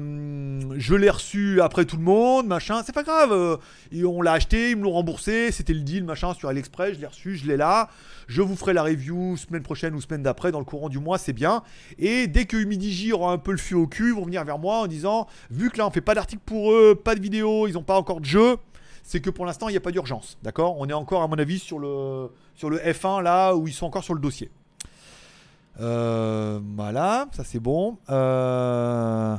je l'ai reçu après tout le monde, machin. C'est pas grave. Euh, on l'a acheté, ils me l'ont remboursé. C'était le deal, machin, sur AliExpress. Je l'ai reçu, je l'ai là. Je vous ferai la review semaine prochaine ou semaine d'après, dans le courant du mois, c'est bien. Et dès que Humidigi aura un peu le fût au cul, ils vont venir vers moi en disant Vu que là, on fait pas d'article pour eux, pas de vidéo, ils ont pas encore de jeu c'est que pour l'instant, il n'y a pas d'urgence. D'accord? On est encore, à mon avis, sur le, sur le F1, là, où ils sont encore sur le dossier. Euh, voilà, ça c'est bon. Euh...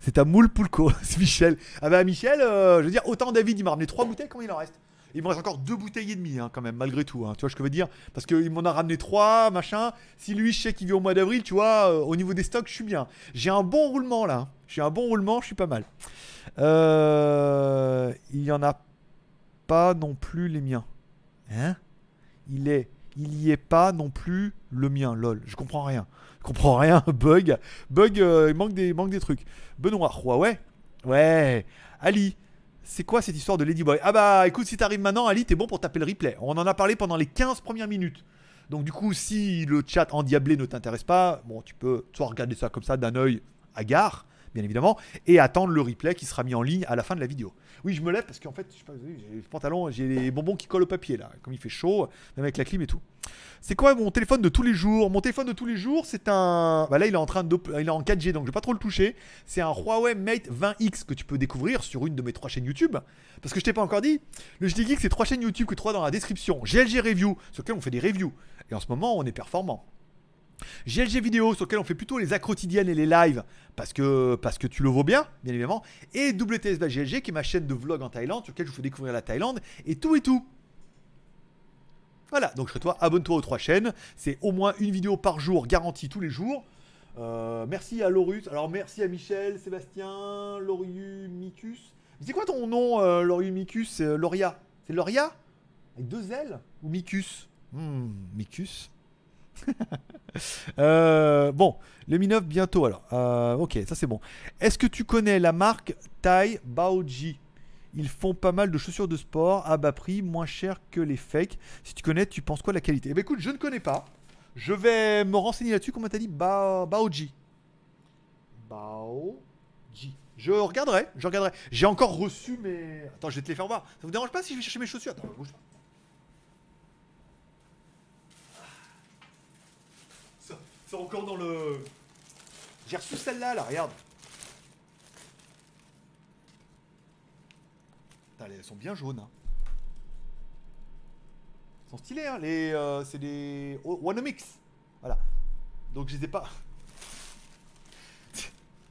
C'est ta moule Poulco, <laughs> c'est Michel. Ah bah Michel, euh, je veux dire, autant David, il m'a ramené trois bouteilles, combien il en reste? Il me reste encore deux bouteilles et demie, hein, quand même, malgré tout. Hein. tu vois ce que je veux dire? Parce qu'il m'en a ramené trois, machin. Si lui, je sais qu'il vit au mois d'avril, tu vois, euh, au niveau des stocks, je suis bien. J'ai un bon roulement là. J'ai un bon roulement, je suis pas mal. il y en a pas non plus les miens. Hein? Il est il n'y est pas non plus le mien, lol. Je comprends rien. Je comprends rien. <laughs> Bug. Bug, euh, il manque des, manque des trucs. Benoît, ouais. Ouais. Ali. C'est quoi cette histoire de Ladyboy? Ah bah écoute, si t'arrives maintenant, Ali, t'es bon pour taper le replay. On en a parlé pendant les 15 premières minutes. Donc du coup, si le chat endiablé ne t'intéresse pas, bon, tu peux soit regarder ça comme ça d'un œil gare bien évidemment, et attendre le replay qui sera mis en ligne à la fin de la vidéo. Oui, je me lève parce qu'en fait, j'ai les pantalons, j'ai les bonbons qui collent au papier là, comme il fait chaud, même avec la clim et tout. C'est quoi mon téléphone de tous les jours? Mon téléphone de tous les jours, c'est un. Bah là, il est en train de. Il est en 4G, donc je vais pas trop le toucher. C'est un Huawei Mate 20X que tu peux découvrir sur une de mes trois chaînes YouTube. Parce que je t'ai pas encore dit, le JT Geek, c'est trois chaînes YouTube que tu dans la description. GLG Review, sur lequel on fait des reviews. Et en ce moment, on est performant. GLG vidéo sur lequel on fait plutôt les quotidiennes et les lives parce que, parce que tu le vaux bien, bien évidemment. Et WTS GLG qui est ma chaîne de vlog en Thaïlande sur laquelle je vous fais découvrir la Thaïlande et tout et tout. Voilà, donc je toi, abonne-toi aux trois chaînes. C'est au moins une vidéo par jour, garantie tous les jours. Euh, merci à Lorus. Alors merci à Michel, Sébastien, Loriumicus. C'est quoi ton nom, euh, Loriumicus euh, Loria? C'est Loria? Avec deux L Ou Micus? Hmm, Micus <laughs> Euh, bon, le Mi 9 bientôt alors. Euh, ok, ça c'est bon. Est-ce que tu connais la marque Thai Baoji? Ils font pas mal de chaussures de sport à bas prix, moins cher que les fakes. Si tu connais, tu penses quoi de la qualité? Eh ben écoute, je ne connais pas. Je vais me renseigner là-dessus. Comment t'as dit? Ba Baoji Baoji. Je regarderai, je regarderai. J'ai encore reçu mes. Attends, je vais te les faire voir. Ça vous dérange pas si je vais chercher mes chaussures? Attends, bouge pas. C'est encore dans le. J'ai reçu celle-là, là, regarde. elles sont bien jaunes. Hein. Elles sont stylées, hein. Les, euh, c'est des Mix. Voilà. Donc je les ai pas. <laughs>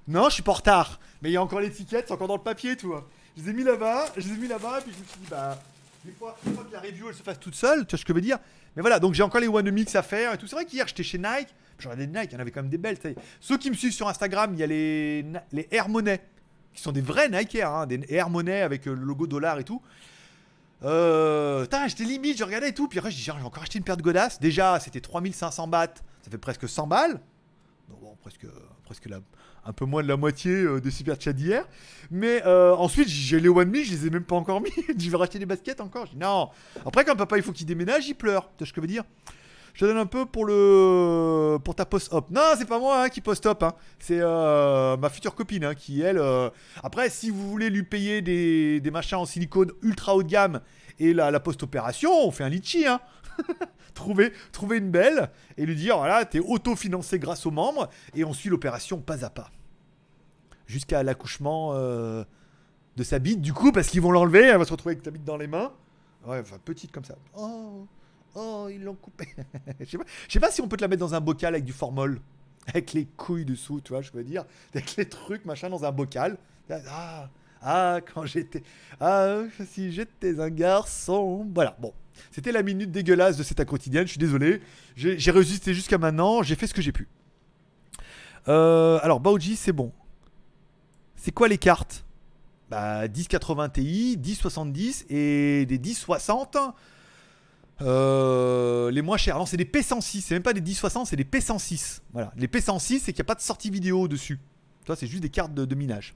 non, je suis pas en retard. Mais il y a encore l'étiquette, c'est encore dans le papier, tout. Je les ai mis là-bas, je les ai mis là-bas, puis je me suis dit, bah, des fois que la review elle se fasse toute seule, tu vois ce que je veux dire. Mais voilà, donc j'ai encore les One Mix à faire et tout. C'est vrai qu'hier j'étais chez Nike. J'en des Nike, il y en avait quand même des belles. Ceux qui me suivent sur Instagram, il y a les, les Air Money, qui sont des vrais Nike Air, hein, des Air Money avec euh, le logo dollar et tout. Euh, j'étais limite, je regardais et tout. Puis après, j'ai encore acheté une paire de godasses. Déjà, c'était 3500 bahts, ça fait presque 100 balles. Donc bon, presque, presque un peu moins de la moitié euh, des super chats d'hier. Mais euh, ensuite, j'ai les One Me, je les ai même pas encore mis. <laughs> je vais racheter des baskets encore. non. Après, quand papa il faut qu'il déménage, il pleure. Tu vois ce que je veux dire? Je te donne un peu pour le pour ta post-op. Non, c'est pas moi hein, qui post-op. Hein. C'est euh, ma future copine hein, qui, elle. Euh, après, si vous voulez lui payer des, des, machins en silicone ultra haut de gamme et la, la post-opération, on fait un litchi. Hein. <laughs> trouver, trouver une belle et lui dire voilà, t'es auto-financé grâce aux membres et on suit l'opération pas à pas. Jusqu'à l'accouchement euh, de sa bite, du coup, parce qu'ils vont l'enlever, elle va se retrouver avec ta bite dans les mains. Ouais, enfin, petite comme ça. Oh. Oh, ils l'ont coupé. <laughs> Je sais pas, si on peut te la mettre dans un bocal avec du formol. Avec les couilles dessous, tu vois, je veux dire. Avec les trucs, machin, dans un bocal. Ah, ah quand j'étais. Ah, si j'étais un garçon. Voilà, bon. C'était la minute dégueulasse de cette quotidienne, je suis désolé. J'ai résisté jusqu'à maintenant, j'ai fait ce que j'ai pu. Euh, alors, Baoji, c'est bon. C'est quoi les cartes? Bah, 1080 Ti, 1070 et des 1060. Euh, les moins chers. Non, c'est des P106. C'est même pas des 1060, c'est des P106. Voilà. Les P106, c'est qu'il n'y a pas de sortie vidéo dessus. Ça, c'est juste des cartes de, minage.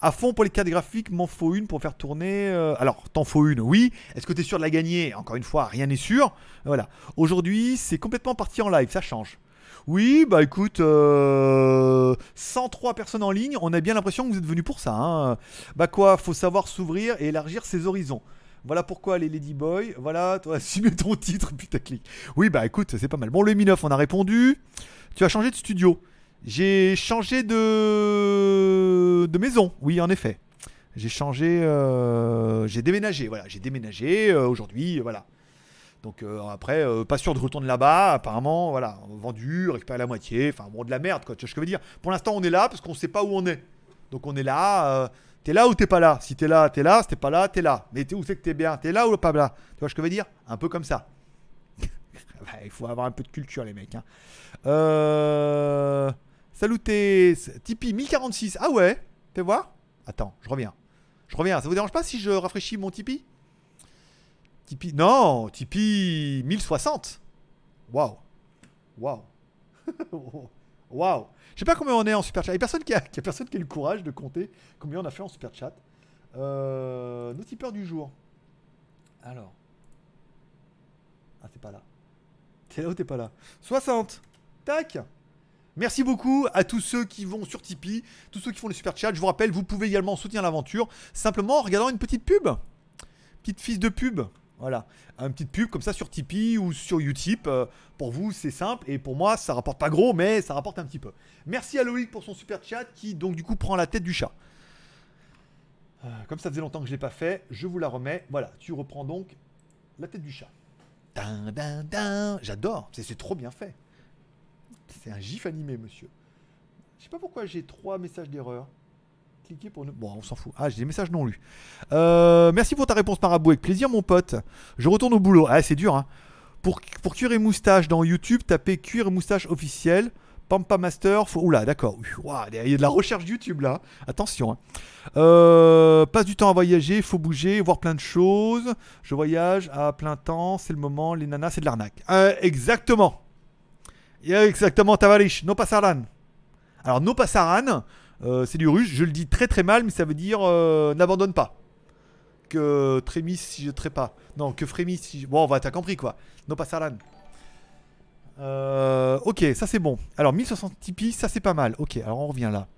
À fond pour les cartes graphiques, m'en faut une pour faire tourner. Euh, alors, t'en faut une, oui. Est-ce que tu es sûr de la gagner? Encore une fois, rien n'est sûr. Voilà. Aujourd'hui, c'est complètement parti en live, ça change. Oui, bah écoute, 103 euh, personnes en ligne, on a bien l'impression que vous êtes venus pour ça. Hein. Bah quoi, faut savoir s'ouvrir et élargir ses horizons. Voilà pourquoi les Ladyboys. Voilà, toi, <laughs> assumer ton titre, putaclic. Oui, bah écoute, c'est pas mal. Bon, le Mi 9, on a répondu. Tu as changé de studio. J'ai changé de... de maison, oui, en effet. J'ai changé. Euh, j'ai déménagé, voilà. J'ai déménagé euh, aujourd'hui, voilà. Donc euh, après, pas sûr de retourner là-bas. Apparemment, voilà, vendu, récupéré la moitié. Enfin, bon, de la merde, quoi. Tu vois ce que je veux dire Pour l'instant, on est là parce qu'on sait pas où on est. Donc on est là. T'es là ou t'es pas là? Si t'es là, t'es là. Si t'es pas là, t'es là. Mais où? C'est que t'es bien T'es là ou pas là? Tu vois ce que je veux dire? Un peu comme ça. <laughs> Il faut avoir un peu de culture, les mecs. Hein. Euh... Salut, Tipeee 1046. Ah ouais? Fais voir Attends, je reviens. Je reviens. Ça vous dérange pas si je rafraîchis mon Tipeee? Tipeee. Non Tipeee 1060. Waouh. Waouh. <laughs> Waouh. Je sais pas combien on est en super chat. Il n'y a, personne qui a, <laughs> personne qui a le courage de compter combien on a fait en super chat. Euh, nos tipeurs du jour. Alors. Ah, t'es pas là. T'es là ou t'es pas là? 60. Tac. Merci beaucoup à tous ceux qui vont sur Tipeee, tous ceux qui font les super chats. Je vous rappelle, vous pouvez également soutenir l'aventure simplement en regardant une petite pub. Petite fils de pub. Voilà, un petite pub comme ça sur Tipeee ou sur Utip. Euh, pour vous, c'est simple et pour moi, ça rapporte pas gros, mais ça rapporte un petit peu. Merci à Loïc pour son super chat qui donc du coup prend la tête du chat. Euh, comme ça faisait longtemps que je l'ai pas fait, je vous la remets. Voilà, tu reprends donc la tête du chat. J'adore, c'est trop bien fait. C'est un gif animé, monsieur. Je sais pas pourquoi j'ai trois messages d'erreur cliquer pour Bon, on s'en fout. Ah, j'ai des messages non lus. Euh, merci pour ta réponse, Marabout. Avec plaisir, mon pote. Je retourne au boulot. Ah, c'est dur, hein. Pour, pour cuir et moustache dans YouTube, tapez cuir et moustache officiel. Pampa Master. Faut... Oula, d'accord. Il y a de la recherche YouTube là. Attention. Hein. Euh, passe du temps à voyager, faut bouger, voir plein de choses. Je voyage à plein temps, c'est le moment. Les nanas, c'est de l'arnaque. Euh, exactement. Exactement, Tavarish. No pasaran. Alors, no pasaran, c'est du russe, je le dis très très mal, mais ça veut dire euh, n'abandonne pas. Que trémisse si je trais pas. Non, que frémisse si je... Bon, on va, t'as compris quoi. No pasaran. Euh, ok, ça c'est bon. Alors 1060 Tipeee, ça c'est pas mal. Ok, alors on revient là.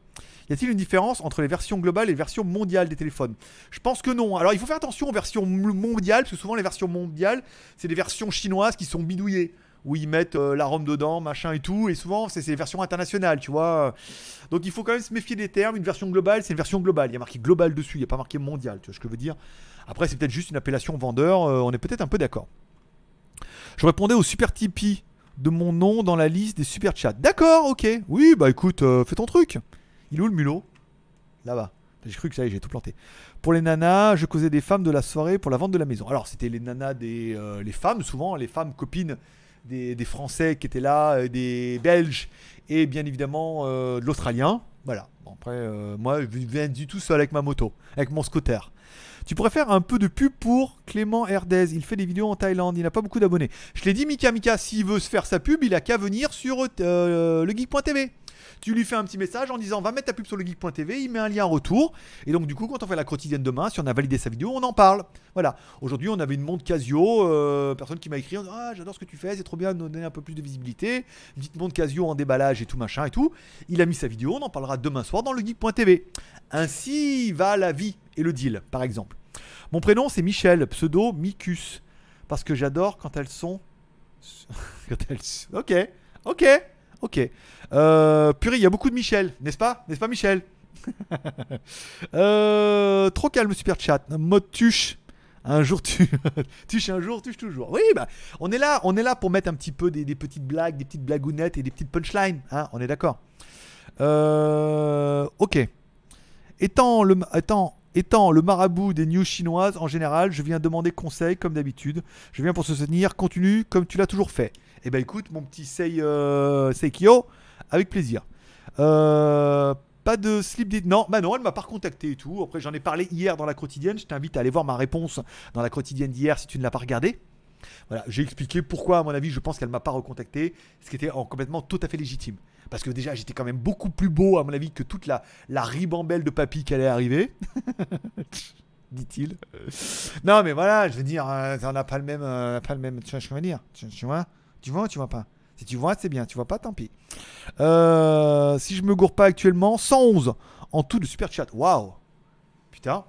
Y a-t-il une différence entre les versions globales et les versions mondiales des téléphones? Je pense que non. Alors il faut faire attention aux versions mondiales, parce que souvent les versions mondiales, c'est des versions chinoises qui sont bidouillées où ils mettent euh, la ROM dedans, machin et tout. Et souvent, c'est les versions internationales, tu vois. Donc il faut quand même se méfier des termes. Une version globale, c'est une version globale. Il y a marqué global dessus, il n'y a pas marqué mondial, tu vois ce que je veux dire. Après, c'est peut-être juste une appellation vendeur. Euh, on est peut-être un peu d'accord. Je répondais au super Tipeee de mon nom dans la liste des super chats. D'accord, ok. Oui, bah écoute, euh, fais ton truc. Il est où le mulot? Là-bas. J'ai cru que ça y j'ai tout planté. Pour les nanas, je causais des femmes de la soirée pour la vente de la maison. Alors, c'était les nanas des les femmes, souvent, les femmes copines des, Français qui étaient là, euh, des Belges et bien évidemment euh, de l'Australien. Voilà. après, euh, moi, je viens du tout seul avec ma moto, avec mon scooter. Tu pourrais faire un peu de pub pour Clément Herdez. Il fait des vidéos en Thaïlande. Il n'a pas beaucoup d'abonnés. Je l'ai dit, Mika Mika, s'il veut se faire sa pub, il a qu'à venir sur le geek.tv. Tu lui fais un petit message en disant va mettre ta pub sur le geek.tv, il met un lien en retour. Et donc, du coup, quand on fait la quotidienne demain, si on a validé sa vidéo, on en parle. Voilà. Aujourd'hui, on avait une montre Casio, euh, personne qui m'a écrit Ah, j'adore ce que tu fais, c'est trop bien de donner un peu plus de visibilité. Une petite montre Casio en déballage et tout machin et tout. Il a mis sa vidéo, on en parlera demain soir dans le geek.tv. Ainsi va la vie et le deal, par exemple. Mon prénom, c'est Michel, pseudo Micus. Parce que j'adore quand elles sont. <laughs> quand elles... Ok, ok. Ok. Euh, purée, il y a beaucoup de Michel, n'est-ce pas? N'est-ce pas Michel? <laughs> Euh, Trop calme, super chat. Mode tuche. Un jour tu <laughs> tuche un jour, tuche toujours. Oui, bah on est là, on est là pour mettre un petit peu des, petites blagues, des petites blagounettes et des petites punchlines. Hein, on est d'accord. Euh, ok. Étant le, étant, étant le marabout des news chinoises en général, je viens demander conseil comme d'habitude. Je viens pour se soutenir. Continue comme tu l'as toujours fait. Eh ben écoute, mon petit Sei, euh, Seikyo, avec plaisir. Euh, pas de slip dit Non, bah non, elle m'a pas recontacté et tout. Après, j'en ai parlé hier dans la quotidienne. Je t'invite à aller voir ma réponse dans la quotidienne d'hier si tu ne l'as pas regardé. Voilà, j'ai expliqué pourquoi, à mon avis, je pense qu'elle m'a pas recontacté, ce qui était en complètement tout à fait légitime. Parce que déjà, j'étais quand même beaucoup plus beau, à mon avis, que toute la, ribambelle de papy qui allait arriver. <laughs> Dit-il. Non, mais voilà, je veux dire, euh, on n'a pas le même, euh, pas le même. Tu vois, je veux dire. Tu, vois, tu vois ou tu vois pas? Si tu vois, c'est bien. Tu vois pas, tant pis. Euh, si je me gourre pas actuellement, 111 en tout de super chat. Waouh. Putain.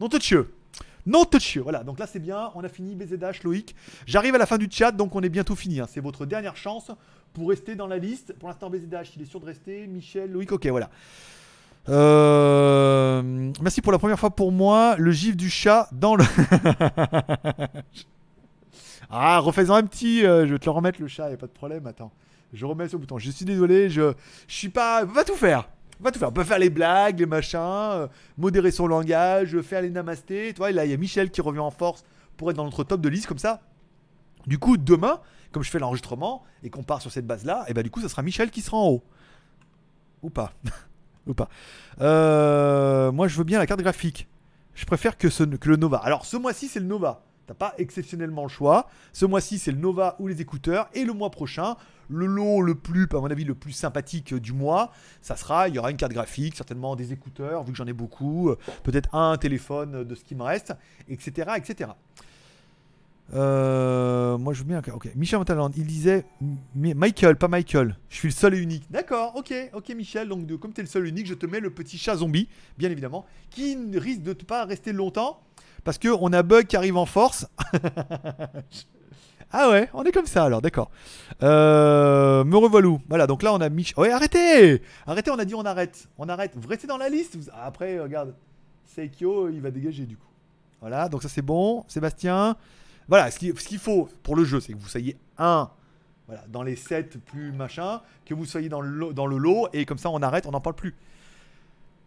Non touchieux. Non touchieux. Voilà. Donc là, c'est bien. On a fini BZH, Loïc. J'arrive à la fin du chat, donc on est bientôt fini. hein. C'est votre dernière chance pour rester dans la liste. Pour l'instant, BZH, il est sûr de rester. Michel, Loïc, ok, voilà. Euh, merci pour la première fois pour moi. Le gif du chat dans le. <laughs> ah, refais-en un petit. euh, je vais te le remettre le chat, y a pas de problème. Attends, je remets ce bouton. Je suis désolé, je, je suis pas. Va tout faire. Va tout faire. On peut faire les blagues, les machins, euh, modérer son langage, faire les namastés. Tu vois, là, il y a Michel qui revient en force pour être dans notre top de liste comme ça. Du coup, demain, comme je fais l'enregistrement et qu'on part sur cette base-là, et ben du coup, ça sera Michel qui sera en haut. Ou pas. <laughs> Ou pas. Euh, moi, je veux bien la carte graphique. Je préfère que, ce, que le Nova. Alors, ce mois-ci, c'est le Nova. T'as pas exceptionnellement le choix. Ce mois-ci, c'est le Nova ou les écouteurs. Et le mois prochain, le lot le plus, à mon avis, le plus sympathique du mois, ça sera, il y aura une carte graphique, certainement des écouteurs, vu que j'en ai beaucoup, euh, peut-être un téléphone de ce qui me reste, etc., etc. Euh, moi je veux bien. Ok. Michel Montaland, il disait Mi- Michael, pas Michael. Je suis le seul et unique. D'accord, ok, ok Michel. Donc comme tu es le seul et unique, je te mets le petit chat zombie, bien évidemment, qui ne risque de pas rester longtemps parce que on a Bug qui arrive en force. <laughs> ah ouais, on est comme ça alors, d'accord. Euh, me revoilou. Voilà, donc là on a Mich. Ouais, arrêtez Arrêtez, on a dit on arrête. On arrête. Vous restez dans la liste. vous- Après, regarde, Seikyo, il va dégager du coup. Voilà, donc ça c'est bon. Sébastien. Voilà, ce qu'il faut pour le jeu, c'est que vous soyez un voilà, dans les 7 plus machin, que vous soyez dans le, dans le lot, et comme ça on arrête, on n'en parle plus.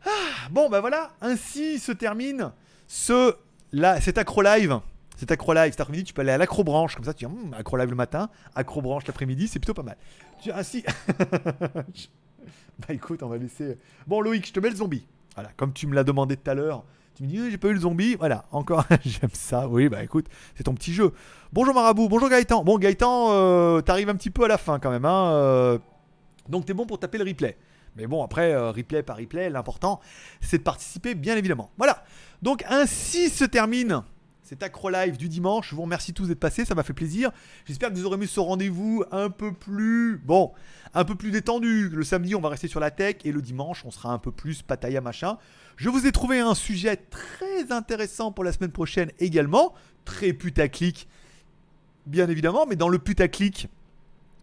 Ah, bon, bah voilà, ainsi se termine ce, là, cet accro live. Cet accro live, cet après-midi, tu peux aller à l'acrobranche, comme ça tu dis, Hum, accro live le matin, accrobranche l'après-midi, c'est plutôt pas mal. Tu, ainsi. <laughs> bah écoute, on va laisser. Bon, Loïc, je te mets le zombie. Voilà, comme tu me l'as demandé tout à l'heure. Tu me dis, j'ai pas eu le zombie. Voilà, encore, <laughs> j'aime ça. Oui, bah écoute, c'est ton petit jeu. Bonjour Marabout, bonjour Gaëtan. Bon, Gaëtan, euh, t'arrives un petit peu à la fin quand même. Hein, euh, donc t'es bon pour taper le replay. Mais bon, après, euh, replay par replay, l'important, c'est de participer, bien évidemment. Voilà. Donc ainsi se termine cet accro live du dimanche. Je vous remercie tous d'être passés, ça m'a fait plaisir. J'espère que vous aurez mis ce rendez-vous un peu plus, bon, un peu plus détendu. Le samedi, on va rester sur la tech et le dimanche, on sera un peu plus pataya machin. Je vous ai trouvé un sujet très intéressant pour la semaine prochaine également, très putaclic, bien évidemment. Mais dans le putaclic,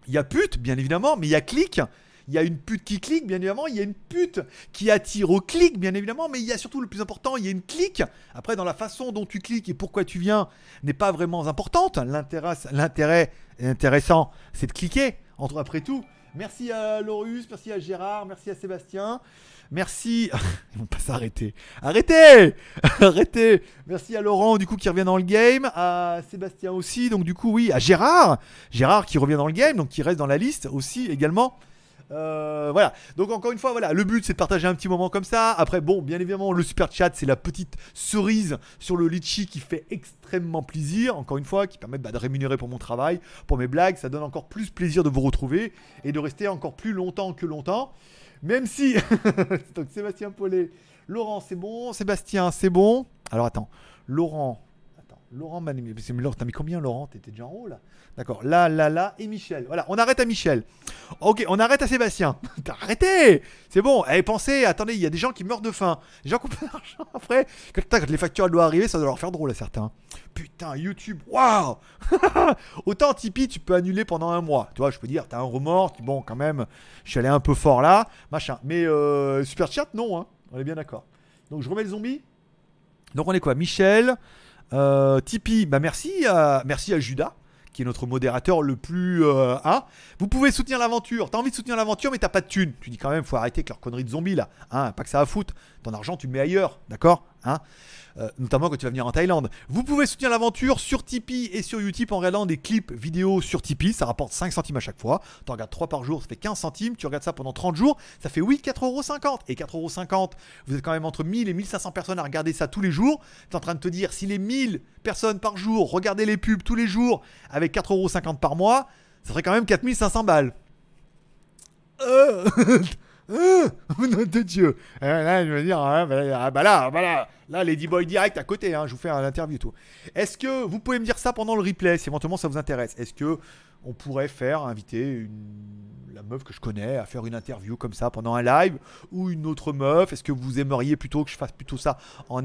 il y a pute, bien évidemment, mais il y a clic. Il y a une pute qui clique, bien évidemment. Il y a une pute qui attire au clic, bien évidemment. Mais il y a surtout le plus important, il y a une clique. Après, dans la façon dont tu cliques et pourquoi tu viens n'est pas vraiment importante. L'intérêt, intéressant, c'est de cliquer. Après tout. Merci à Laurus, merci à Gérard, merci à Sébastien. Merci. <laughs> Ils vont pas s'arrêter. Arrêtez <laughs> Arrêtez Merci à Laurent, du coup, qui revient dans le game. À Sébastien aussi. Donc, du coup, oui. À Gérard. Gérard qui revient dans le game, donc qui reste dans la liste aussi également. Euh, voilà. Donc encore une fois, voilà, le but c'est de partager un petit moment comme ça. Après, bon, bien évidemment, le super chat c'est la petite cerise sur le litchi qui fait extrêmement plaisir. Encore une fois, qui permet bah, de rémunérer pour mon travail, pour mes blagues. Ça donne encore plus plaisir de vous retrouver et de rester encore plus longtemps que longtemps. Même si, <laughs> donc Sébastien Paulet, Laurent c'est bon, Sébastien c'est bon. Alors attends, Laurent. Laurent m'a mis. c'est- mis combien, Laurent? T'étais déjà en haut là D'accord, là, là, là, et Michel. Voilà, on arrête à Michel. Ok, on arrête à Sébastien. <laughs> T'as arrêté C'est bon. Eh, pensez, attendez, il y a des gens qui meurent de faim. Des gens qui ont pas d'argent <laughs> après. Quand, les factures doivent arriver, ça doit leur faire drôle à certains. Putain, YouTube, waouh <laughs> Autant Tipeee, tu peux annuler pendant un mois. Tu vois, je peux dire, t'as un remords. Bon, quand même, je suis allé un peu fort là, machin. Mais euh, Super Chat, non, hein. On est bien d'accord. Donc, je remets le zombie. Donc, on est quoi? Michel, euh, Tipeee, bah merci à, merci à Judas qui est notre modérateur le plus. Euh, hein. Vous pouvez soutenir l'aventure. T'as envie de soutenir l'aventure, mais t'as pas de thune. Tu dis quand même, faut arrêter avec leur connerie de zombies là. Hein, pas que ça à foutre. Ton argent, tu le mets ailleurs, d'accord? Hein euh, notamment quand tu vas venir en Thaïlande. Vous pouvez soutenir l'aventure sur Tipeee et sur Utip en regardant des clips vidéo sur Tipeee. Ça rapporte 5 centimes à chaque fois. Tu en regardes 3 par jour, ça fait 15 centimes. Tu regardes ça pendant 30 jours, ça fait oui 4,50€. Et 4,50€, vous êtes quand même entre 1000 et 1500 personnes à regarder ça tous les jours. Tu es en train de te dire, si les 1000 personnes par jour regardaient les pubs tous les jours avec 4,50€ par mois, ça ferait quand même 4500 balles. Euh <laughs> <laughs> oh, nom de Dieu. là, je veux dire, hein, bah, ah, bah là, bah là, là, Lady Boy direct à côté, hein, je vous fais un interview tout. Est-ce que vous pouvez me dire ça pendant le replay, si éventuellement ça vous intéresse? Est-ce que on pourrait faire inviter la meuf que je connais à faire une interview comme ça pendant un live ou une autre meuf? Est-ce que vous aimeriez plutôt que je fasse plutôt ça en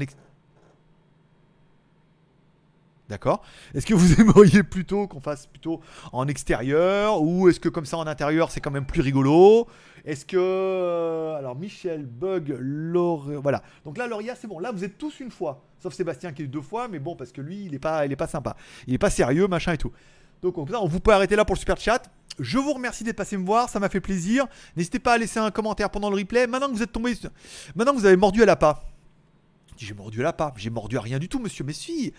D'accord Est-ce que vous <laughs> aimeriez plutôt qu'on fasse plutôt en extérieur ou est-ce que comme ça en intérieur c'est quand même plus rigolo? Est-ce que euh, alors Michel Bug Laure voilà. Donc là Lauria c'est bon. Là vous êtes tous une fois sauf Sébastien qui est deux fois mais bon parce que lui il est pas il pas sympa. Il est pas sérieux machin et tout. Donc on, vous peut arrêter là pour le super chat. Je vous remercie d'être passé me voir, ça m'a fait plaisir. N'hésitez pas à laisser un commentaire pendant le replay. Maintenant que vous êtes tombé maintenant que vous avez mordu à la pas. J'ai mordu à la pas, j'ai mordu à rien du tout monsieur, mais si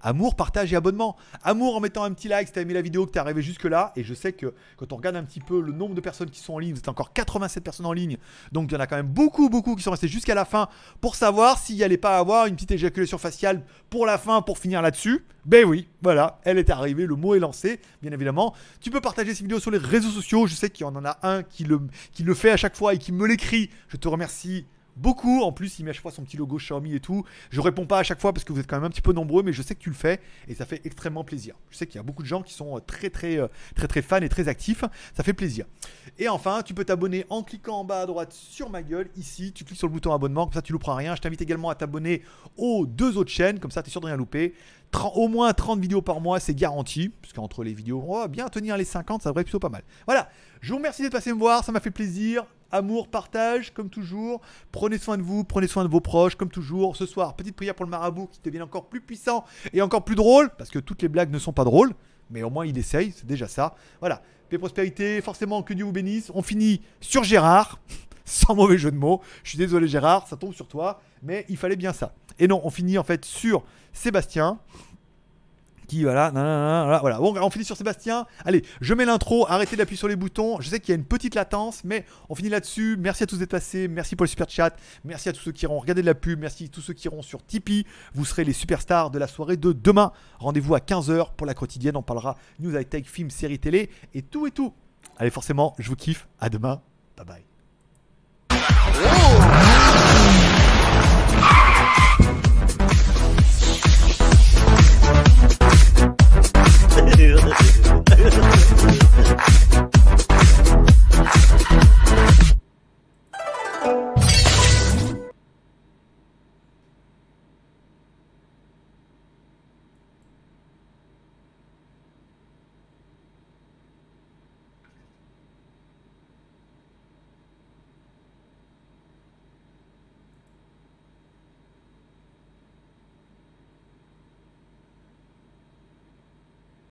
amour, partage et abonnement. Amour en mettant un petit like si t'as aimé la vidéo, que t'es arrivé jusque là. Et je sais que quand on regarde un petit peu le nombre de personnes qui sont en ligne, vous êtes encore 87 personnes en ligne. Donc il y en a quand même beaucoup, beaucoup qui sont restés jusqu'à la fin pour savoir s'il n'y allait pas avoir une petite éjaculation faciale pour la fin, pour finir là-dessus. Ben oui, voilà, elle est arrivée, le mot est lancé, bien évidemment. Tu peux partager ces vidéos sur les réseaux sociaux. Je sais qu'il y en a un qui le, qui le fait à chaque fois et qui me l'écrit. Je te remercie beaucoup. En plus, il met à chaque fois son petit logo Xiaomi et tout. Je réponds pas à chaque fois parce que vous êtes quand même un petit peu nombreux, mais je sais que tu le fais et ça fait extrêmement plaisir. Je sais qu'il y a beaucoup de gens qui sont euh, très très euh, très très fans et très actifs. Ça fait plaisir. Et enfin, tu peux t'abonner en cliquant en bas à droite sur ma gueule. Ici, tu cliques sur le bouton abonnement, comme ça tu louperas rien. Je t'invite également à t'abonner aux deux autres chaînes, comme ça tu es sûr de rien louper. au moins 30 vidéos par mois, c'est garanti. Puisqu'entre les vidéos, on va bien tenir les 50, ça devrait plutôt pas mal. Voilà, je vous remercie d'être passé me voir, ça m'a fait plaisir amour, partage, comme toujours. Prenez soin de vous, prenez soin de vos proches, comme toujours. Ce soir, petite prière pour le marabout qui devienne encore plus puissant et encore plus drôle, parce que toutes les blagues ne sont pas drôles, mais au moins il essaye, c'est déjà ça. Voilà, paix, prospérité, forcément que Dieu vous bénisse. On finit sur Gérard, <laughs> sans mauvais jeu de mots. Je suis désolé Gérard, ça tombe sur toi, mais il fallait bien ça. Et non, on finit en fait sur Sébastien qui voilà, voilà. Bon, on finit sur Sébastien. Allez, je mets l'intro, arrêtez d'appuyer sur les boutons. Je sais qu'il y a une petite latence, mais on finit là-dessus. Merci à tous d'être passés, merci pour le super chat, merci à tous ceux qui iront regarder de la pub, merci à tous ceux qui iront sur Tipeee. Vous serez les superstars de la soirée de demain. Rendez-vous à 15h pour la quotidienne, on parlera news high tech, films, séries télé et tout et tout. Allez, forcément, je vous kiffe. À demain. Bye bye. Thank you.